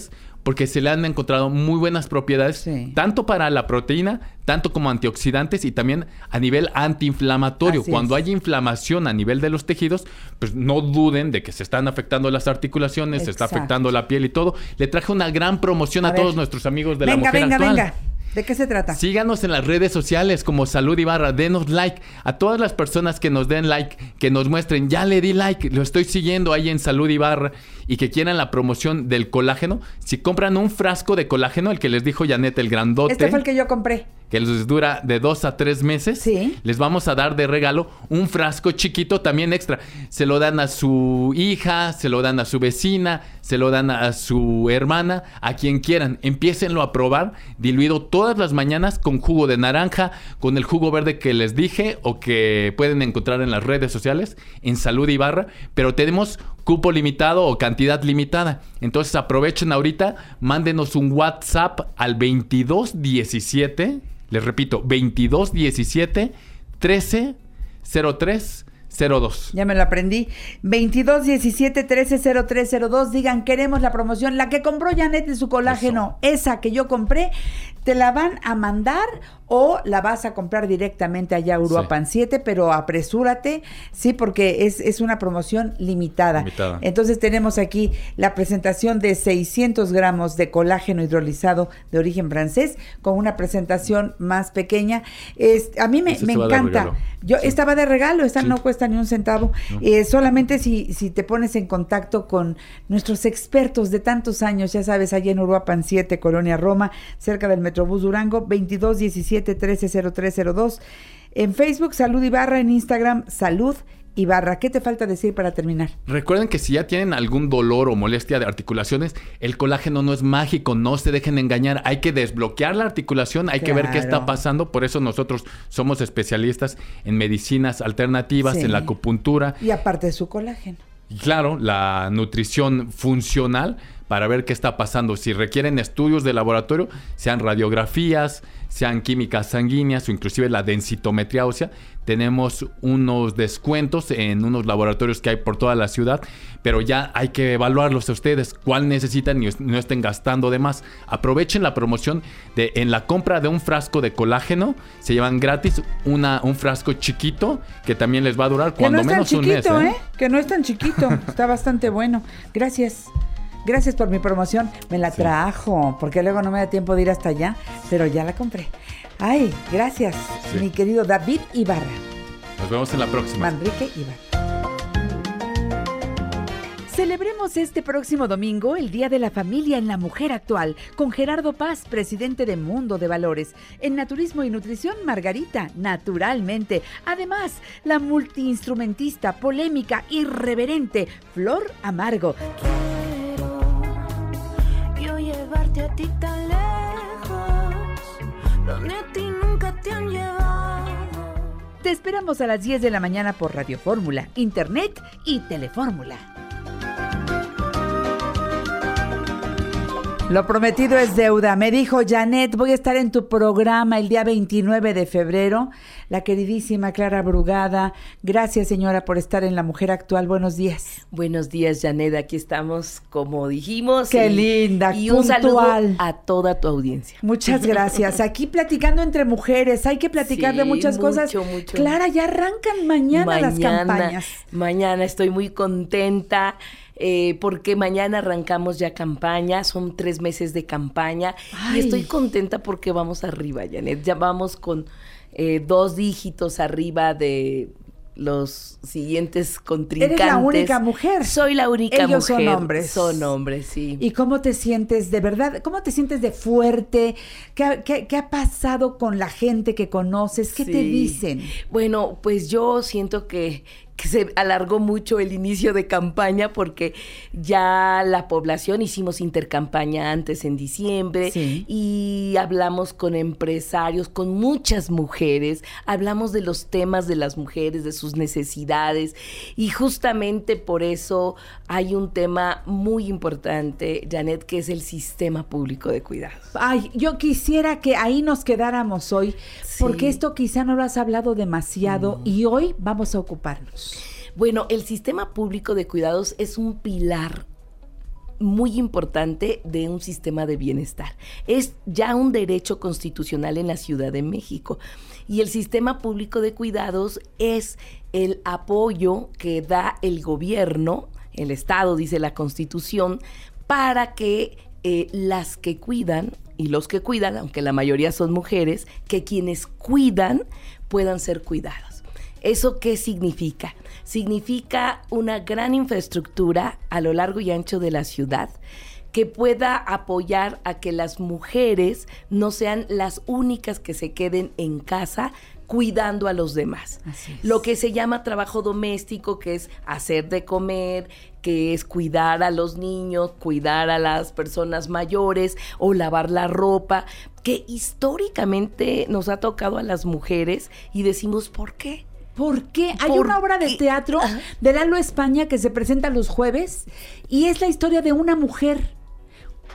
porque se le han encontrado muy buenas propiedades, tanto para la proteína, tanto como antioxidantes y también a nivel antiinflamatorio. Así Cuando es. hay inflamación a nivel de los tejidos, pues no duden de que se están afectando las articulaciones, se está afectando la piel y todo. Le traje una gran promoción a, todos nuestros amigos de la mujer venga, actual. venga. ¿De qué se trata? Síganos en las redes sociales como Salud Ibarra, denos like. A todas las personas que nos den like, que nos muestren, ya le di like, lo estoy siguiendo ahí en Salud Ibarra y que quieran la promoción del colágeno. Si compran un frasco de colágeno, el que les dijo Janet, el grandote, Este fue el que yo compré. Que les dura de dos a tres meses, les vamos a dar de regalo un frasco chiquito también extra. Se lo dan a su hija, se lo dan a su vecina, se lo dan a su hermana, a quien quieran. Empiécenlo a probar, diluido todas las mañanas con jugo de naranja, con el jugo verde que les dije o que pueden encontrar en las redes sociales, en Salud Ibarra, pero tenemos cupo limitado o cantidad limitada. Entonces aprovechen ahorita, mándenos un WhatsApp al 2217 les repito, 2217 13 03 02. Ya me lo aprendí. 22 17 13 0302. Digan, queremos la promoción. La que compró Janet de su colágeno, esa que yo compré, te la van a mandar o la vas a comprar directamente allá a Uruapan 7, pero apresúrate, sí, porque es, es una promoción limitada. Limitada. Entonces tenemos aquí la presentación de 600 gramos de colágeno hidrolizado de origen francés con una presentación más pequeña. Es, a mí me, Ese me se va de encanta. regalo. Yo estaba de regalo, esta Sí. no cuesta ni un centavo. No. Eh, solamente si, si te pones en contacto con nuestros expertos de tantos años, ya sabes, allá en Uruapan 7, Colonia Roma, cerca del Metrobús Durango, 22 17 13 0302. En Facebook, Salud Ibarra, en Instagram, Salud Ibarra. ¿Qué te falta decir para terminar? Recuerden que si ya tienen algún dolor o molestia de articulaciones, el colágeno no es mágico, no se dejen engañar. Hay que desbloquear la articulación, hay que ver qué está pasando. Por eso nosotros somos especialistas en medicinas alternativas, Sí. en la acupuntura Y aparte de su colágeno. y claro, la nutrición funcional para ver qué está pasando. Si requieren estudios de laboratorio, sean radiografías, sean químicas sanguíneas o inclusive la densitometría ósea, tenemos unos descuentos en unos laboratorios que hay por toda la ciudad, pero ya hay que evaluarlos a ustedes, cuál necesitan y no estén gastando de más. Aprovechen la promoción de en la compra de un frasco de colágeno, se llevan gratis una, un frasco chiquito que también les va a durar Que cuando no es tan menos un mes. chiquito, ¿eh? ¿eh? Que no es tan chiquito. Está bastante bueno. Gracias. Gracias por mi promoción. Me la trajo, porque luego no me da tiempo de ir hasta allá, pero ya la compré. Ay, gracias, Sí. mi querido David Ibarra. Nos vemos en la próxima. Manrique Ibarra. Celebremos este próximo domingo el Día de la Familia en la Mujer Actual con Gerardo Paz, presidente de Mundo de Valores. En Naturismo y Nutrición, Margarita, naturalmente. Además, la multiinstrumentista, polémica, irreverente, Flor Amargo. Llevarte a ti tan lejos, donde a ti nunca te han llevado. Te esperamos a las 10 de la mañana por Radio Fórmula, Internet y Telefórmula. Lo prometido es deuda. Me dijo Janet, voy a estar en tu programa el día 29 de febrero. La queridísima Clara Brugada. Gracias, señora, por estar en La Mujer Actual. Buenos días. Buenos días, Janet. Aquí estamos, como dijimos. Qué y- linda, Y un saludo puntual. a toda tu audiencia. Muchas gracias. Aquí platicando entre mujeres. Hay que platicar de muchas cosas. mucho, mucho. Clara, ya arrancan mañana, las campañas. Mañana estoy muy contenta. Eh, porque mañana arrancamos ya campaña, son tres meses de campaña Ay. y estoy contenta porque vamos arriba, Janet. Ya vamos con eh, dos dígitos arriba de los siguientes contrincantes. Eres la única mujer. Soy la única Ellos son mujer. hombres. Son hombres, sí. ¿Y cómo te sientes de verdad? ¿Cómo te sientes de fuerte? ¿Qué, ha- qué- qué ha pasado con la gente que conoces? ¿Qué te dicen? Bueno, pues yo siento que, que se alargó mucho el inicio de campaña porque ya la población hicimos intercampaña antes en diciembre Sí. y hablamos con empresarios, con muchas mujeres, hablamos de los temas de las mujeres, de sus necesidades y justamente por eso hay un tema muy importante, Janet, que es el sistema público de cuidados. Ay, yo quisiera que ahí nos quedáramos hoy, porque esto quizá no lo has hablado demasiado y hoy vamos a ocuparnos. Bueno, el sistema público de cuidados es un pilar muy importante de un sistema de bienestar. Es ya un derecho constitucional en la Ciudad de México. Y el sistema público de cuidados es el apoyo que da el gobierno, el Estado, dice la Constitución, para que eh, las que cuidan y los que cuidan, aunque la mayoría son mujeres, que quienes cuidan puedan ser cuidados. ¿Eso qué significa? Significa una gran infraestructura a lo largo y ancho de la ciudad que pueda apoyar a que las mujeres no sean las únicas que se queden en casa cuidando a los demás. Lo que se llama trabajo doméstico, que es hacer de comer, que es cuidar a los niños, cuidar a las personas mayores o lavar la ropa, que históricamente nos ha tocado a las mujeres y decimos, ¿por qué? ¿Por qué? Hay ¿Por una obra de teatro de Lalo España que se presenta los jueves y es la historia de una mujer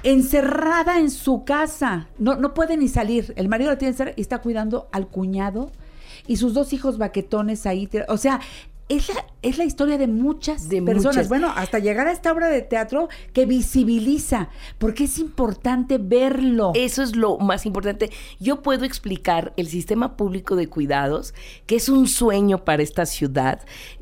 encerrada en su casa. No, no puede ni salir. El marido la tiene encerrada y está cuidando al cuñado y sus dos hijos baquetones ahí. O sea, es la, es la historia de muchas De personas. muchas. Bueno, hasta llegar a esta obra de teatro que visibiliza, porque es importante verlo. Eso es lo más importante. Yo puedo explicar el sistema público de cuidados, que es un sueño para esta ciudad.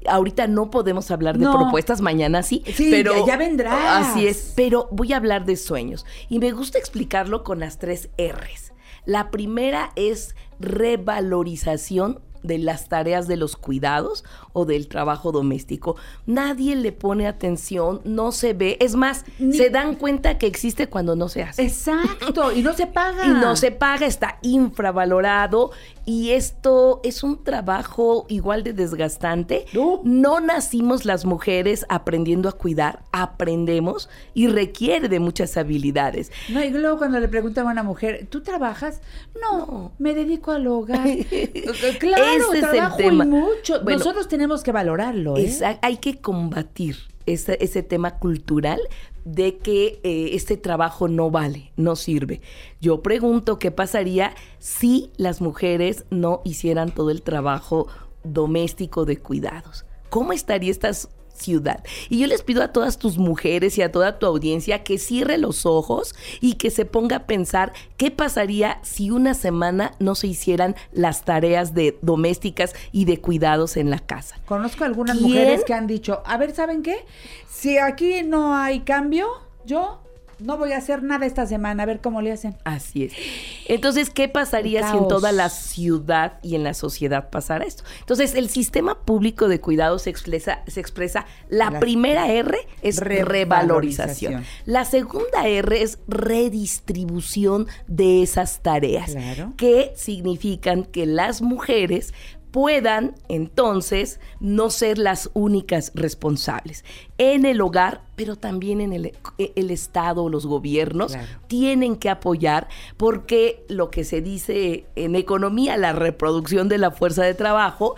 Ahorita no podemos hablar de No. propuestas, mañana sí, Sí, pero ya- ya vendrás. Así es, pero voy a hablar de sueños y me gusta explicarlo con las tres R's. La primera es revalorización de las tareas de los cuidados o del trabajo doméstico. Nadie le pone atención, no se ve. Es más, se dan cuenta que existe cuando no se hace. Exacto, y no se paga. Y no se paga, está infravalorado. Y esto es un trabajo igual de desgastante. No nacimos las mujeres aprendiendo a cuidar, aprendemos y requiere de muchas habilidades. No, y luego cuando le preguntan a una mujer, ¿tú trabajas? No, me dedico al hogar. claro, Ese es el y tema. mucho. Bueno, Nosotros tenemos que valorarlo, ¿eh? Hay que combatir ese, ese tema cultural de que eh, este trabajo no vale, no sirve. Yo pregunto qué pasaría si las mujeres no hicieran todo el trabajo doméstico de cuidados. ¿Cómo estaría esta s- ciudad? Y yo les pido a todas tus mujeres y a toda tu audiencia que cierre los ojos y que se ponga a pensar qué pasaría si una semana no se hicieran las tareas de domésticas y de cuidados en la casa. Conozco algunas ¿Quién? mujeres que han dicho, a ver, ¿saben qué? Si aquí no hay cambio, yo no voy a hacer nada esta semana, a ver cómo le hacen. Así es. Entonces, ¿qué pasaría si en toda la ciudad y en la sociedad pasara esto? Entonces, el sistema público de cuidados se expresa, se expresa la La- primera R es Revalorización. revalorización. La segunda R es redistribución de esas tareas, Claro. que significan que las mujeres puedan entonces no ser las únicas responsables en el hogar, pero también en el, el Estado, los gobiernos Claro. tienen que apoyar porque lo que se dice en economía, la reproducción de la fuerza de trabajo,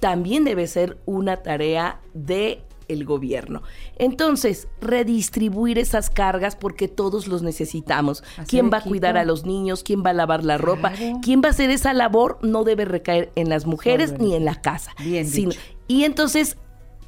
también debe ser una tarea de el gobierno. Entonces, redistribuir esas cargas porque todos los necesitamos. Hacer ¿Quién va a cuidar a los niños? ¿Quién va a lavar la ropa? Claro. ¿Quién va a hacer esa labor? No debe recaer en las mujeres ni en la casa. Bien sino- dicho. y entonces,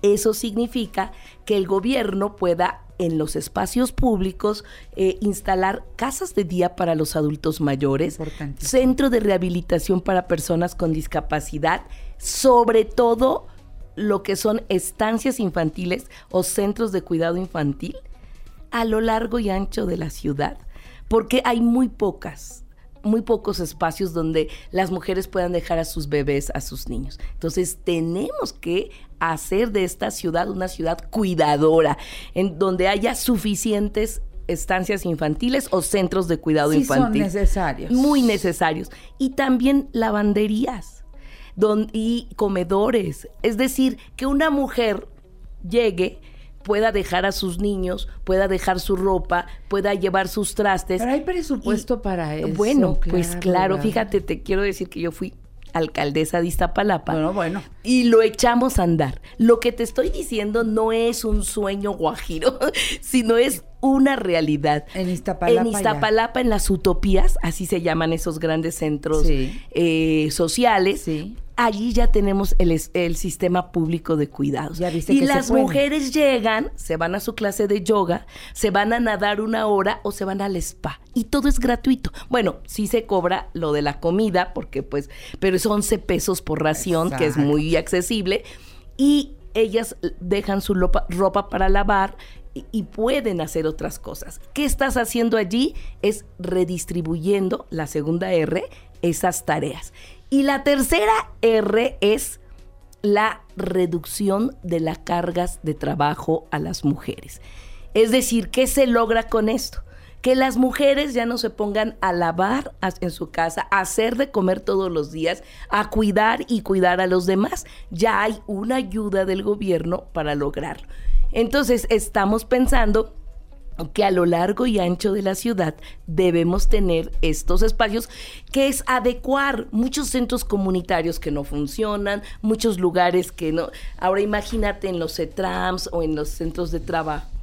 eso significa que el gobierno pueda en los espacios públicos eh, instalar casas de día para los adultos mayores, centro de rehabilitación para personas con discapacidad, sobre todo lo que son estancias infantiles o centros de cuidado infantil a lo largo y ancho de la ciudad, porque hay muy pocas muy pocos espacios donde las mujeres puedan dejar a sus bebés, a sus niños. Entonces tenemos que hacer de esta ciudad una ciudad cuidadora, en donde haya suficientes estancias infantiles o centros de cuidado Sí son infantil. necesarios. Muy necesarios. Y también lavanderías don- y comedores. Es decir, que una mujer llegue pueda dejar a sus niños, pueda dejar su ropa, pueda llevar sus trastes. Pero hay presupuesto para eso. Bueno, pues claro, fíjate, te quiero decir que yo fui alcaldesa de Iztapalapa. Bueno, bueno. Y lo echamos a andar. Lo que te estoy diciendo no es un sueño guajiro, sino es una realidad. En Iztapalapa. En ya. Iztapalapa, en las utopías, así se llaman esos grandes centros Sí. eh, sociales. Sí. Allí ya tenemos el, sistema público de cuidados. Ya viste y que las mujeres llegan, se van a su clase de yoga, se van a nadar una hora o se van al spa. Y todo es gratuito. Bueno, sí se cobra lo de la comida, porque pues, pero es 11 pesos por ración, que es muy accesible. Y ellas dejan su ropa para lavar y, y pueden hacer otras cosas. ¿Qué estás haciendo allí? Es redistribuyendo, la segunda R, esas tareas. Y la tercera R es la reducción de las cargas de trabajo a las mujeres. Es decir, ¿qué se logra con esto? Que las mujeres ya no se pongan a lavar en su casa, a hacer de comer todos los días, a cuidar y cuidar a los demás. Ya hay una ayuda del gobierno para lograrlo. Entonces, estamos pensando que a lo largo y ancho de la ciudad debemos tener estos espacios que es adecuar muchos centros comunitarios que no funcionan, muchos lugares que no. Ahora imagínate en los CETRAMS o en los centros de trabajo.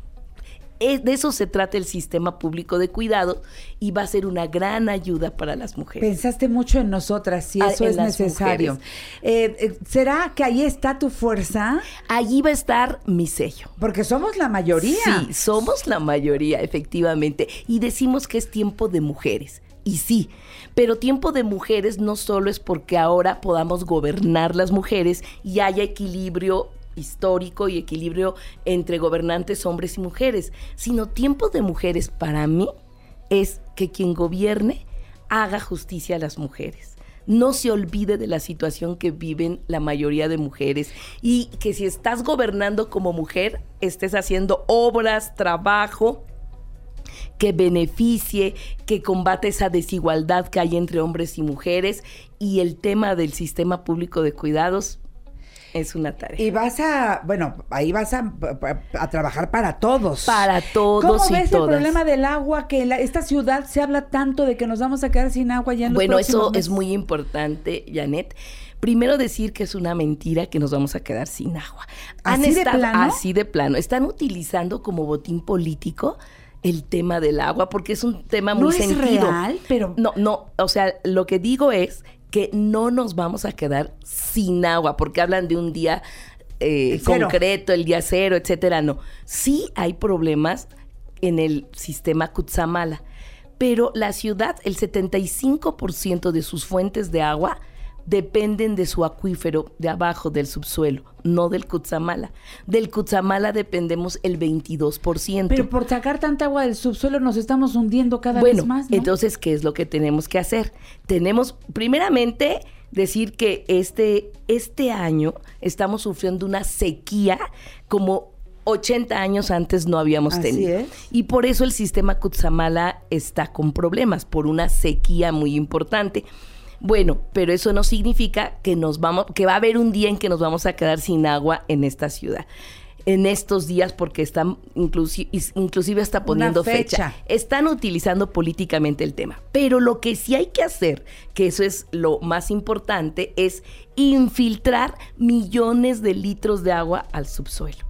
De eso se trata el sistema público de cuidado y va a ser una gran ayuda para las mujeres. Pensaste mucho en nosotras, si Ah, eso es necesario. Eh, eh, ¿Será que ahí está tu fuerza? Allí va a estar mi sello. Porque somos la mayoría. Sí, somos la mayoría, efectivamente. Y decimos que es tiempo de mujeres. Y sí, pero tiempo de mujeres no solo es porque ahora podamos gobernar las mujeres y haya equilibrio histórico y equilibrio entre gobernantes hombres y mujeres, sino tiempo de mujeres para mí es que quien gobierne haga justicia a las mujeres. no se olvide de la situación que viven la mayoría de mujeres y que si estás gobernando como mujer, estés haciendo obras, trabajo que beneficie, que combate esa desigualdad que hay entre hombres y mujeres y el tema del sistema público de cuidados es una tarea. Y vas a, bueno, ahí vas a, a trabajar para todos. Para todos ¿Cómo y ves todas. el problema del agua? Que la- esta ciudad se habla tanto de que nos vamos a quedar sin agua ya en los Bueno, eso es muy importante, Janet. Primero decir que es una mentira que nos vamos a quedar sin agua. ¿Así de plano? Así de plano. Están utilizando como botín político el tema del agua porque es un tema muy No es sentido. real, pero- No, no, o sea, lo que digo es que no nos vamos a quedar sin agua porque hablan de un día eh, concreto, el día cero, etcétera. No, sí hay problemas en el sistema Kutsamala, pero la ciudad, el 75% de sus fuentes de agua dependen de su acuífero de abajo del subsuelo, no del Kutsamala. Del Kutsamala dependemos el 22%. Pero por sacar tanta agua del subsuelo nos estamos hundiendo cada bueno, vez más, ¿no? entonces, ¿qué es lo que tenemos que hacer? Tenemos, primeramente, decir que este, este año estamos sufriendo una sequía como 80 años antes no habíamos Así tenido. es. Y por eso el sistema Kutsamala está con problemas, por una sequía muy importante. Bueno, pero eso no significa que nos vamos, que va a haber un día en que nos vamos a quedar sin agua en esta ciudad. En estos días, porque están inclusi- inclusive hasta poniendo fecha. fecha. Están utilizando políticamente el tema. Pero lo que sí hay que hacer, que eso es lo más importante, es infiltrar millones de litros de agua al subsuelo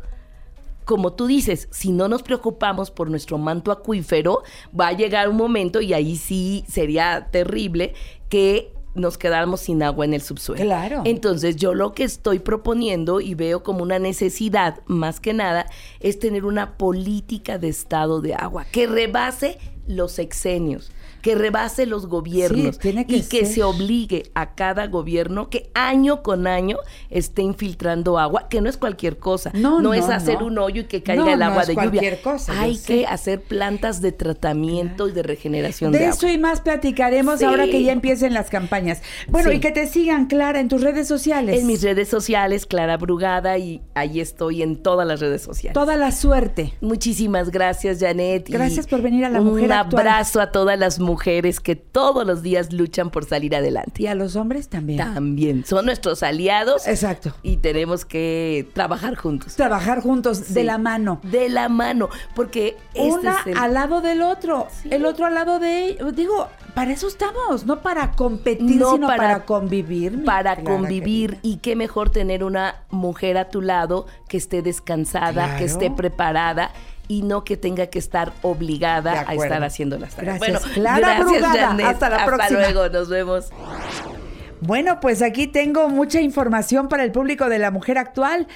como tú dices, si no nos preocupamos por nuestro manto acuífero, va a llegar un momento y ahí sí sería terrible que nos quedáramos sin agua en el subsuelo. Claro. Entonces, yo lo que estoy proponiendo y veo como una necesidad, más que nada, es tener una política de estado de agua que rebase los sexenios, que rebase los gobiernos Sí, tiene que y que se obligue a cada gobierno que año con año esté infiltrando agua, que no es cualquier cosa. No, no, es hacer no. un hoyo y que caiga No, el no agua de lluvia. cosa, Hay sé. que hacer plantas de tratamiento y de regeneración de, De agua. eso y más platicaremos Sí. ahora que ya empiecen las campañas. Bueno, Sí. y que te sigan, Clara, en tus redes sociales. En mis redes sociales, Clara Brugada, y ahí estoy en todas las redes sociales. Toda la suerte. Muchísimas gracias, Janet. Gracias por venir a La un Mujer Actual. abrazo a todas las mujeres que todos los días luchan por salir adelante. Y a los hombres también. También. Son nuestros aliados. Exacto. Y tenemos que trabajar juntos. Trabajar juntos, de la mano. De la mano. Porque este Una es el- al lado del otro, el otro al lado de. Digo, para eso estamos, no para competir, No sino para, para- convivir. para Clara convivir y qué mejor tener una mujer a tu lado que esté descansada, Claro. que esté preparada y no que tenga que estar obligada a estar haciendo las tareas. Gracias, Bueno, Clara gracias. Janet. Hasta la próxima. luego, nos vemos. Bueno, pues aquí tengo mucha información para el público de la mujer actual.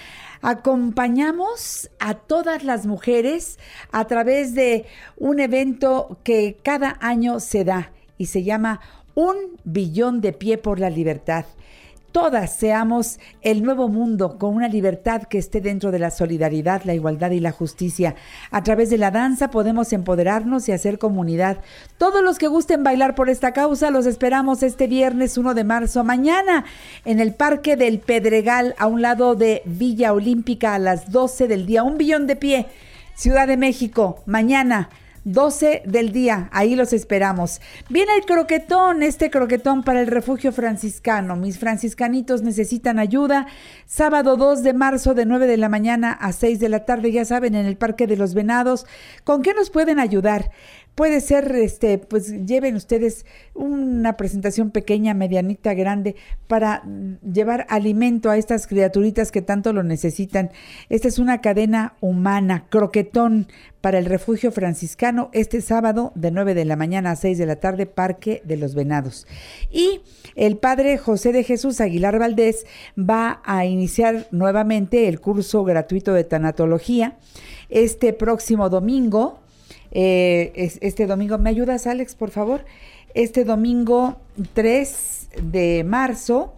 Acompañamos a todas las mujeres a través de un evento que cada año se da y se llama Un billón de pie por la libertad. Todas seamos el nuevo mundo con una libertad que esté dentro de la solidaridad, la igualdad y la justicia. A través de la danza podemos empoderarnos y hacer comunidad. Todos los que gusten bailar por esta causa los esperamos este viernes 1 de marzo, mañana, en el Parque del Pedregal, a un lado de Villa Olímpica, a las 12 del día. Un billón de pie, Ciudad de México, mañana. 12 del día, ahí los esperamos. Viene el croquetón, este croquetón para el refugio franciscano. Mis franciscanitos necesitan ayuda. Sábado 2 de marzo de 9 de la mañana a 6 de la tarde, ya saben, en el Parque de los Venados. ¿Con qué nos pueden ayudar? Puede ser, este, pues lleven ustedes una presentación pequeña, medianita, grande, para llevar alimento a estas criaturitas que tanto lo necesitan. Esta es una cadena humana, croquetón para el refugio franciscano, este sábado de 9 de la mañana a 6 de la tarde, Parque de los Venados. Y el padre José de Jesús Aguilar Valdés va a iniciar nuevamente el curso gratuito de tanatología este próximo domingo. Eh, es- este domingo, ¿me ayudas Alex, por favor? Este domingo 3 de marzo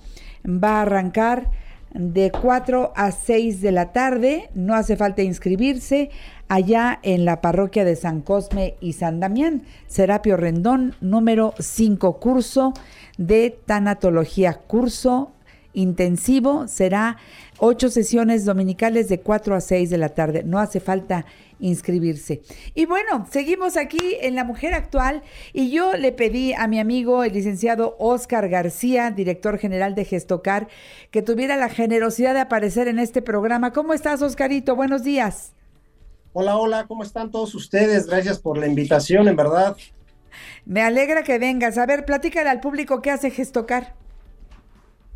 va a arrancar de 4 a 6 de la tarde. No hace falta inscribirse allá en la parroquia de San Cosme y San Damián. Serapio Rendón, número 5, curso de tanatología, curso intensivo. Será ocho sesiones dominicales de 4 a 6 de la tarde. No hace falta inscribirse. Y bueno, seguimos aquí en La Mujer Actual y yo le pedí a mi amigo el licenciado Oscar García, director general de Gestocar, que tuviera la generosidad de aparecer en este programa. ¿Cómo estás, Oscarito? Buenos días. Hola, hola, ¿cómo están todos ustedes? Gracias por la invitación, en verdad. Me alegra que vengas. A ver, platícale al público qué hace Gestocar.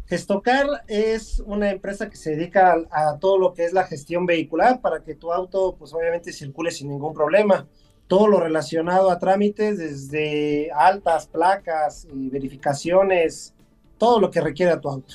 Gestocar es una empresa que se dedica a, todo lo que es la gestión vehicular para que tu auto, pues obviamente circule sin ningún problema. Todo lo relacionado a trámites, desde altas, placas y verificaciones, todo lo que requiera tu auto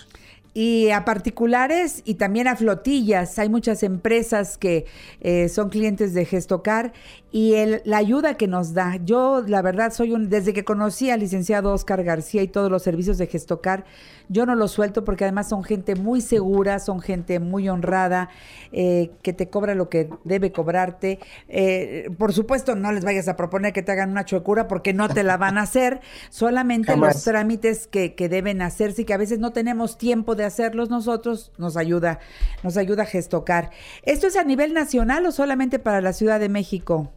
y a particulares y también a flotillas. Hay muchas empresas que eh, son clientes de Gestocar y el, la ayuda que nos da. Yo, la verdad, soy un, desde que conocí al licenciado Oscar García y todos los servicios de Gestocar, yo no los suelto porque además son gente muy segura, son gente muy honrada, eh, que te cobra lo que debe cobrarte. Eh, por supuesto, no les vayas a proponer que te hagan una chuecura porque no te la van a hacer, solamente los trámites que, que deben hacerse y que a veces no tenemos tiempo de hacerlos nosotros, nos ayuda, nos ayuda a Gestocar. ¿Esto es a nivel nacional o solamente para la Ciudad de México?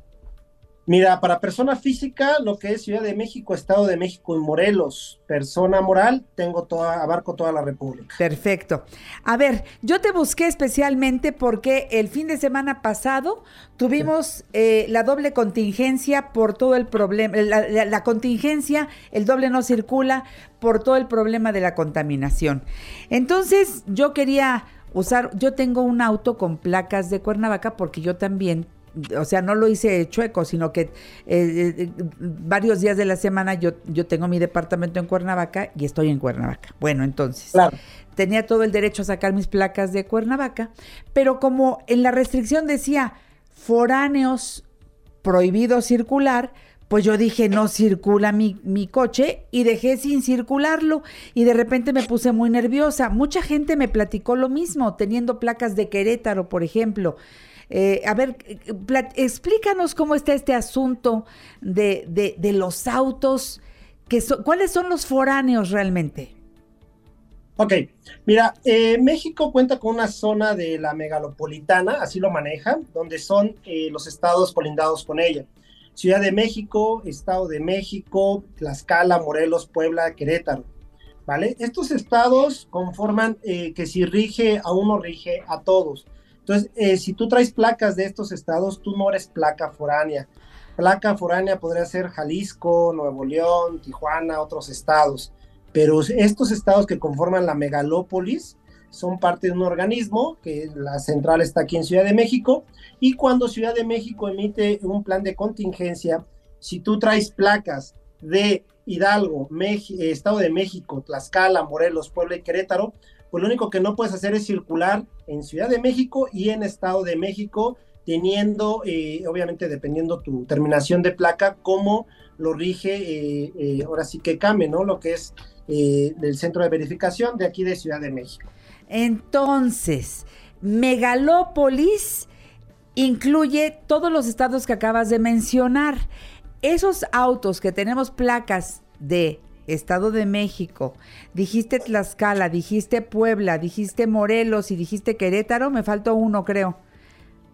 Mira, para persona física, lo que es Ciudad de México, Estado de México y Morelos. Persona moral, tengo toda, abarco toda la República. Perfecto. A ver, yo te busqué especialmente porque el fin de semana pasado tuvimos eh, la doble contingencia por todo el problema, la, la, la contingencia, el doble no circula por todo el problema de la contaminación. Entonces, yo quería usar, yo tengo un auto con placas de Cuernavaca porque yo también o sea, no lo hice chueco, sino que eh, eh, varios días de la semana yo, yo tengo mi departamento en Cuernavaca y estoy en Cuernavaca. Bueno, entonces, tenía todo el derecho a sacar mis placas de Cuernavaca, pero como en la restricción decía foráneos prohibido circular, pues yo dije, no circula mi, mi, coche y dejé sin circularlo y de repente me puse muy nerviosa. Mucha gente me platicó lo mismo, teniendo placas de Querétaro, por ejemplo. Eh, a ver, explícanos cómo está este asunto de, de, de los autos, ¿cuáles son los foráneos realmente? Ok, mira, eh, México cuenta con una zona de la megalopolitana, así lo manejan, donde son eh, los estados colindados con ella. Ciudad de México, Estado de México, Tlaxcala, Morelos, Puebla, Querétaro. ¿Vale? Estos estados conforman eh, que si rige a uno, rige a todos. Entonces, eh, si tú traes placas de estos estados, tú no eres placa foránea. Placa foránea podría ser Jalisco, Nuevo León, Tijuana, otros estados. Pero estos estados que conforman la megalópolis son parte de un organismo, que la central está aquí en Ciudad de México, y cuando Ciudad de México emite un plan de contingencia, si tú traes placas de Hidalgo, Estado de México, Tlaxcala, Morelos, Puebla y Querétaro, pues lo único que no puedes hacer es circular en Ciudad de México y en Estado de México, teniendo, eh, obviamente dependiendo tu terminación de placa, cómo lo rige, eh, eh, ahora sí que cambie, ¿no? Lo que es del centro de verificación de aquí de Ciudad de México. Entonces, Megalópolis incluye todos los estados que acabas de mencionar. Esos autos que tenemos placas de Estado de México, dijiste Tlaxcala, dijiste Puebla, dijiste Morelos y dijiste Querétaro, me faltó uno, creo.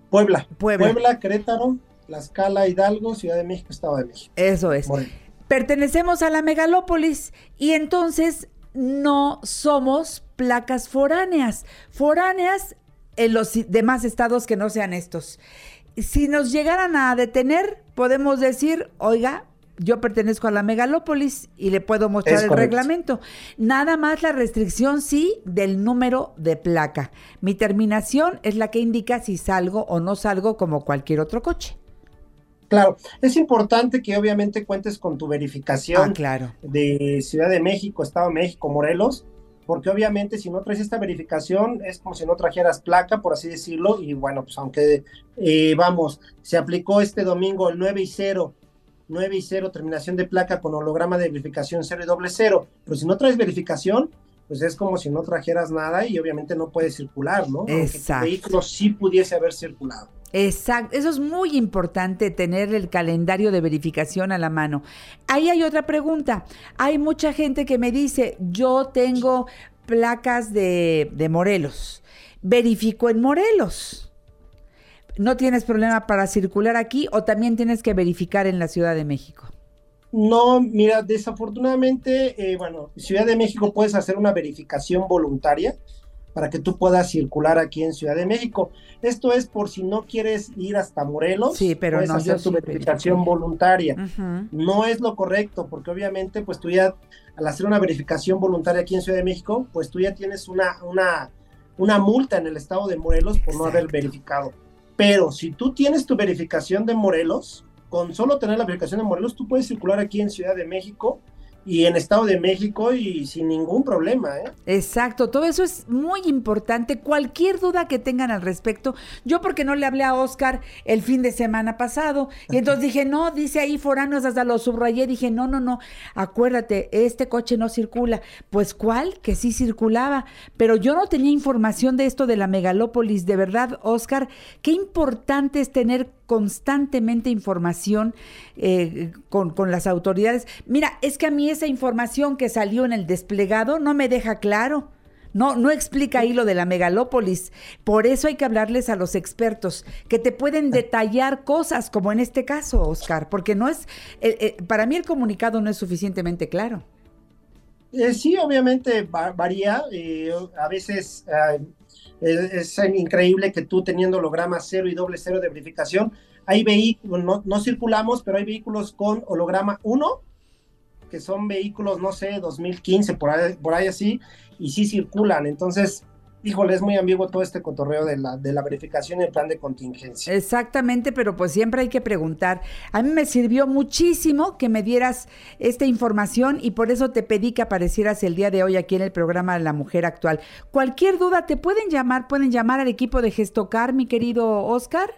Puebla. Puebla, Puebla Querétaro, Tlaxcala, Hidalgo, Ciudad de México, Estado de México. Eso es. Pertenecemos a la megalópolis y entonces no somos placas foráneas. Foráneas en los demás estados que no sean estos. Si nos llegaran a detener, podemos decir, oiga, yo pertenezco a la megalópolis y le puedo mostrar es el correcto. reglamento. Nada más la restricción sí del número de placa. Mi terminación es la que indica si salgo o no salgo como cualquier otro coche. Claro, es importante que obviamente cuentes con tu verificación ah, claro. de Ciudad de México, Estado de México, Morelos, porque obviamente si no traes esta verificación es como si no trajeras placa, por así decirlo, y bueno, pues aunque eh, vamos, se aplicó este domingo el 9 y 0 9 y 0, terminación de placa con holograma de verificación 0 y doble 0. Pero si no traes verificación, pues es como si no trajeras nada y obviamente no puede circular, ¿no? Exacto. vehículo sí pudiese haber circulado. Exacto, eso es muy importante tener el calendario de verificación a la mano. Ahí hay otra pregunta. Hay mucha gente que me dice, yo tengo placas de, de Morelos, verifico en Morelos. ¿No tienes problema para circular aquí o también tienes que verificar en la Ciudad de México? No, mira, desafortunadamente, eh, bueno, Ciudad de México puedes hacer una verificación voluntaria para que tú puedas circular aquí en Ciudad de México. Esto es por si no quieres ir hasta Morelos, Sí, pero puedes no, hacer tu sí verificación voluntaria. No es lo correcto, porque obviamente, pues tú ya, al hacer una verificación voluntaria aquí en Ciudad de México, pues tú ya tienes una, una, una multa en el estado de Morelos por no haber verificado. Pero si tú tienes tu verificación de Morelos, con solo tener la verificación de Morelos, tú puedes circular aquí en Ciudad de México y en Estado de México y sin ningún problema, ¿eh? Exacto, todo eso es muy importante. Cualquier duda que tengan al respecto, yo porque no le hablé a Oscar el fin de semana pasado, y entonces dije, no, dice ahí foráneos, hasta lo subrayé, dije, no, no, no, acuérdate, este coche no circula. Pues cuál, que sí circulaba, pero yo no tenía información de esto de la megalópolis, de verdad, Oscar, qué importante es tener constantemente información eh, con, con las autoridades. Mira, es que a mí esa información que salió en el desplegado no me deja claro. No, no explica ahí lo de la megalópolis. Por eso hay que hablarles a los expertos que te pueden detallar cosas, como en este caso, Oscar, porque no es, eh, eh, para mí el comunicado no es suficientemente claro. Sí, obviamente va- varía. a veces eh, es, increíble que tú teniendo holograma cero y doble cero de verificación, hay vehículos, no, no circulamos, pero hay vehículos con holograma 1, que son vehículos, no sé, 2015, por ahí, por ahí así, y sí circulan. Entonces, híjole, es muy ambiguo todo este cotorreo de la, de la verificación y el plan de contingencia. Exactamente, pero pues siempre hay que preguntar. A mí me sirvió muchísimo que me dieras esta información y por eso te pedí que aparecieras el día de hoy aquí en el programa La Mujer Actual. Cualquier duda, te pueden llamar, pueden llamar al equipo de Gestocar, mi querido Oscar.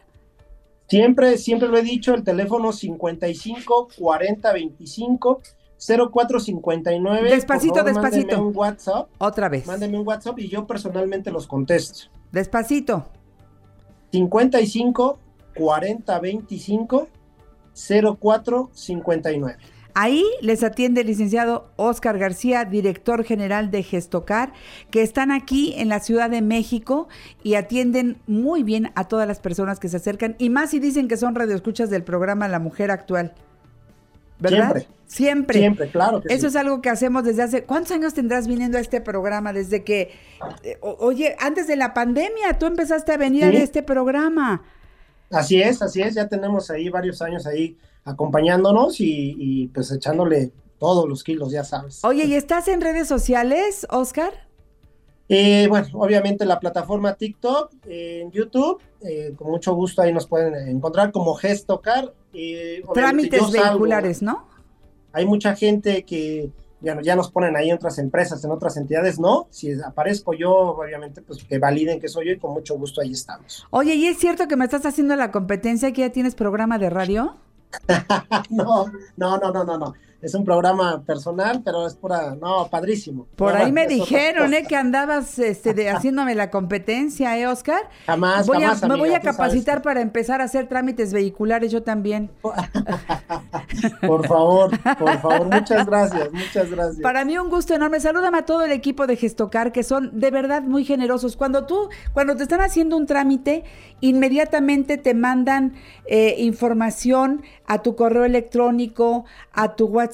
Siempre, siempre lo he dicho, el teléfono 55 40 25 0459. Despacito, favor, despacito. Mándeme un WhatsApp. Otra vez. Mándeme un WhatsApp y yo personalmente los contesto. Despacito. 55 40 25 04 59. Ahí les atiende el licenciado Oscar García, director general de Gestocar, que están aquí en la Ciudad de México y atienden muy bien a todas las personas que se acercan, y más si dicen que son radioescuchas del programa La Mujer Actual. ¿Verdad? Siempre. Siempre. Siempre, claro que Eso sí. es algo que hacemos desde hace... ¿Cuántos años tendrás viniendo a este programa? Desde que... eh, o- oye, antes de la pandemia, tú empezaste a venir Sí. a este programa. Así es, así es. Ya tenemos ahí varios años ahí acompañándonos y, y, pues echándole todos los kilos, ya sabes. Oye, ¿y estás en redes sociales, Oscar? Eh, bueno, obviamente la plataforma TikTok, eh, en YouTube, eh, con mucho gusto ahí nos pueden encontrar como Gestocar. Trámites vehiculares, ¿no? Hay mucha gente que ya, no- ya nos ponen ahí en otras empresas, en otras entidades, no. Si aparezco yo, obviamente, pues que validen que soy yo y con mucho gusto ahí estamos. Oye, ¿y es cierto que me estás haciendo la competencia que ya tienes programa de radio? No, no, no, no, no, no. Es un programa personal, pero es pura, no, padrísimo. Por No, ahí me dijeron. ¿eh? Que andabas este, de- haciéndome la competencia, ¿eh, Oscar? Jamás, voy jamás, a, Me voy a capacitar para empezar a hacer trámites vehiculares yo también. Por favor, por favor, muchas gracias, muchas gracias. Para mí un gusto enorme. Salúdame a todo el equipo de Gestocar, que son de verdad muy generosos. Cuando tú, cuando te están haciendo un trámite, inmediatamente te mandan eh, información a tu correo electrónico, a tu WhatsApp,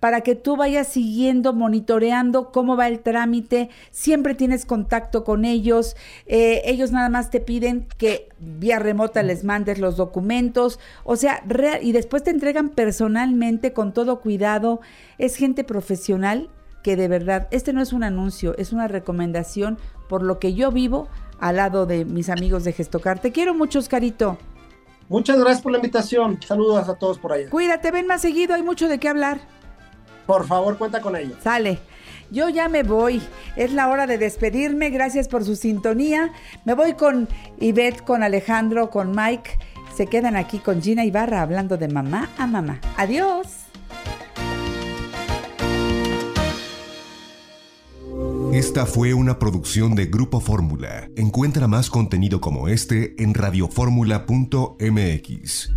para que tú vayas siguiendo, monitoreando cómo va el trámite. Siempre tienes contacto con ellos. Eh, ellos nada más te piden que vía remota les mandes los documentos. O sea, y después te entregan personalmente con todo cuidado. Es gente profesional que de verdad, este no es un anuncio, es una recomendación por lo que yo vivo al lado de mis amigos de Gestocar. Te quiero mucho, Oscarito. Muchas gracias por la invitación. Saludos a todos por allá. Cuídate, ven más seguido, hay mucho de qué hablar. Por favor, cuenta con ella. Sale. Yo ya me voy. Es la hora de despedirme. Gracias por su sintonía. Me voy con Ivette, con Alejandro, con Mike. Se quedan aquí con Gina Ibarra hablando de mamá a mamá. Adiós. Esta fue una producción de Grupo Fórmula. Encuentra más contenido como este en radioformula.mx.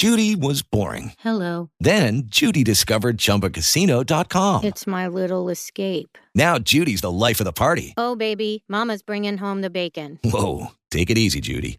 Judy was boring. Hello. Then Judy discovered ChumbaCasino.com. It's my little escape. Now Judy's the life of the party. Oh, baby, Mama's bringing home the bacon. Whoa, take it easy, Judy.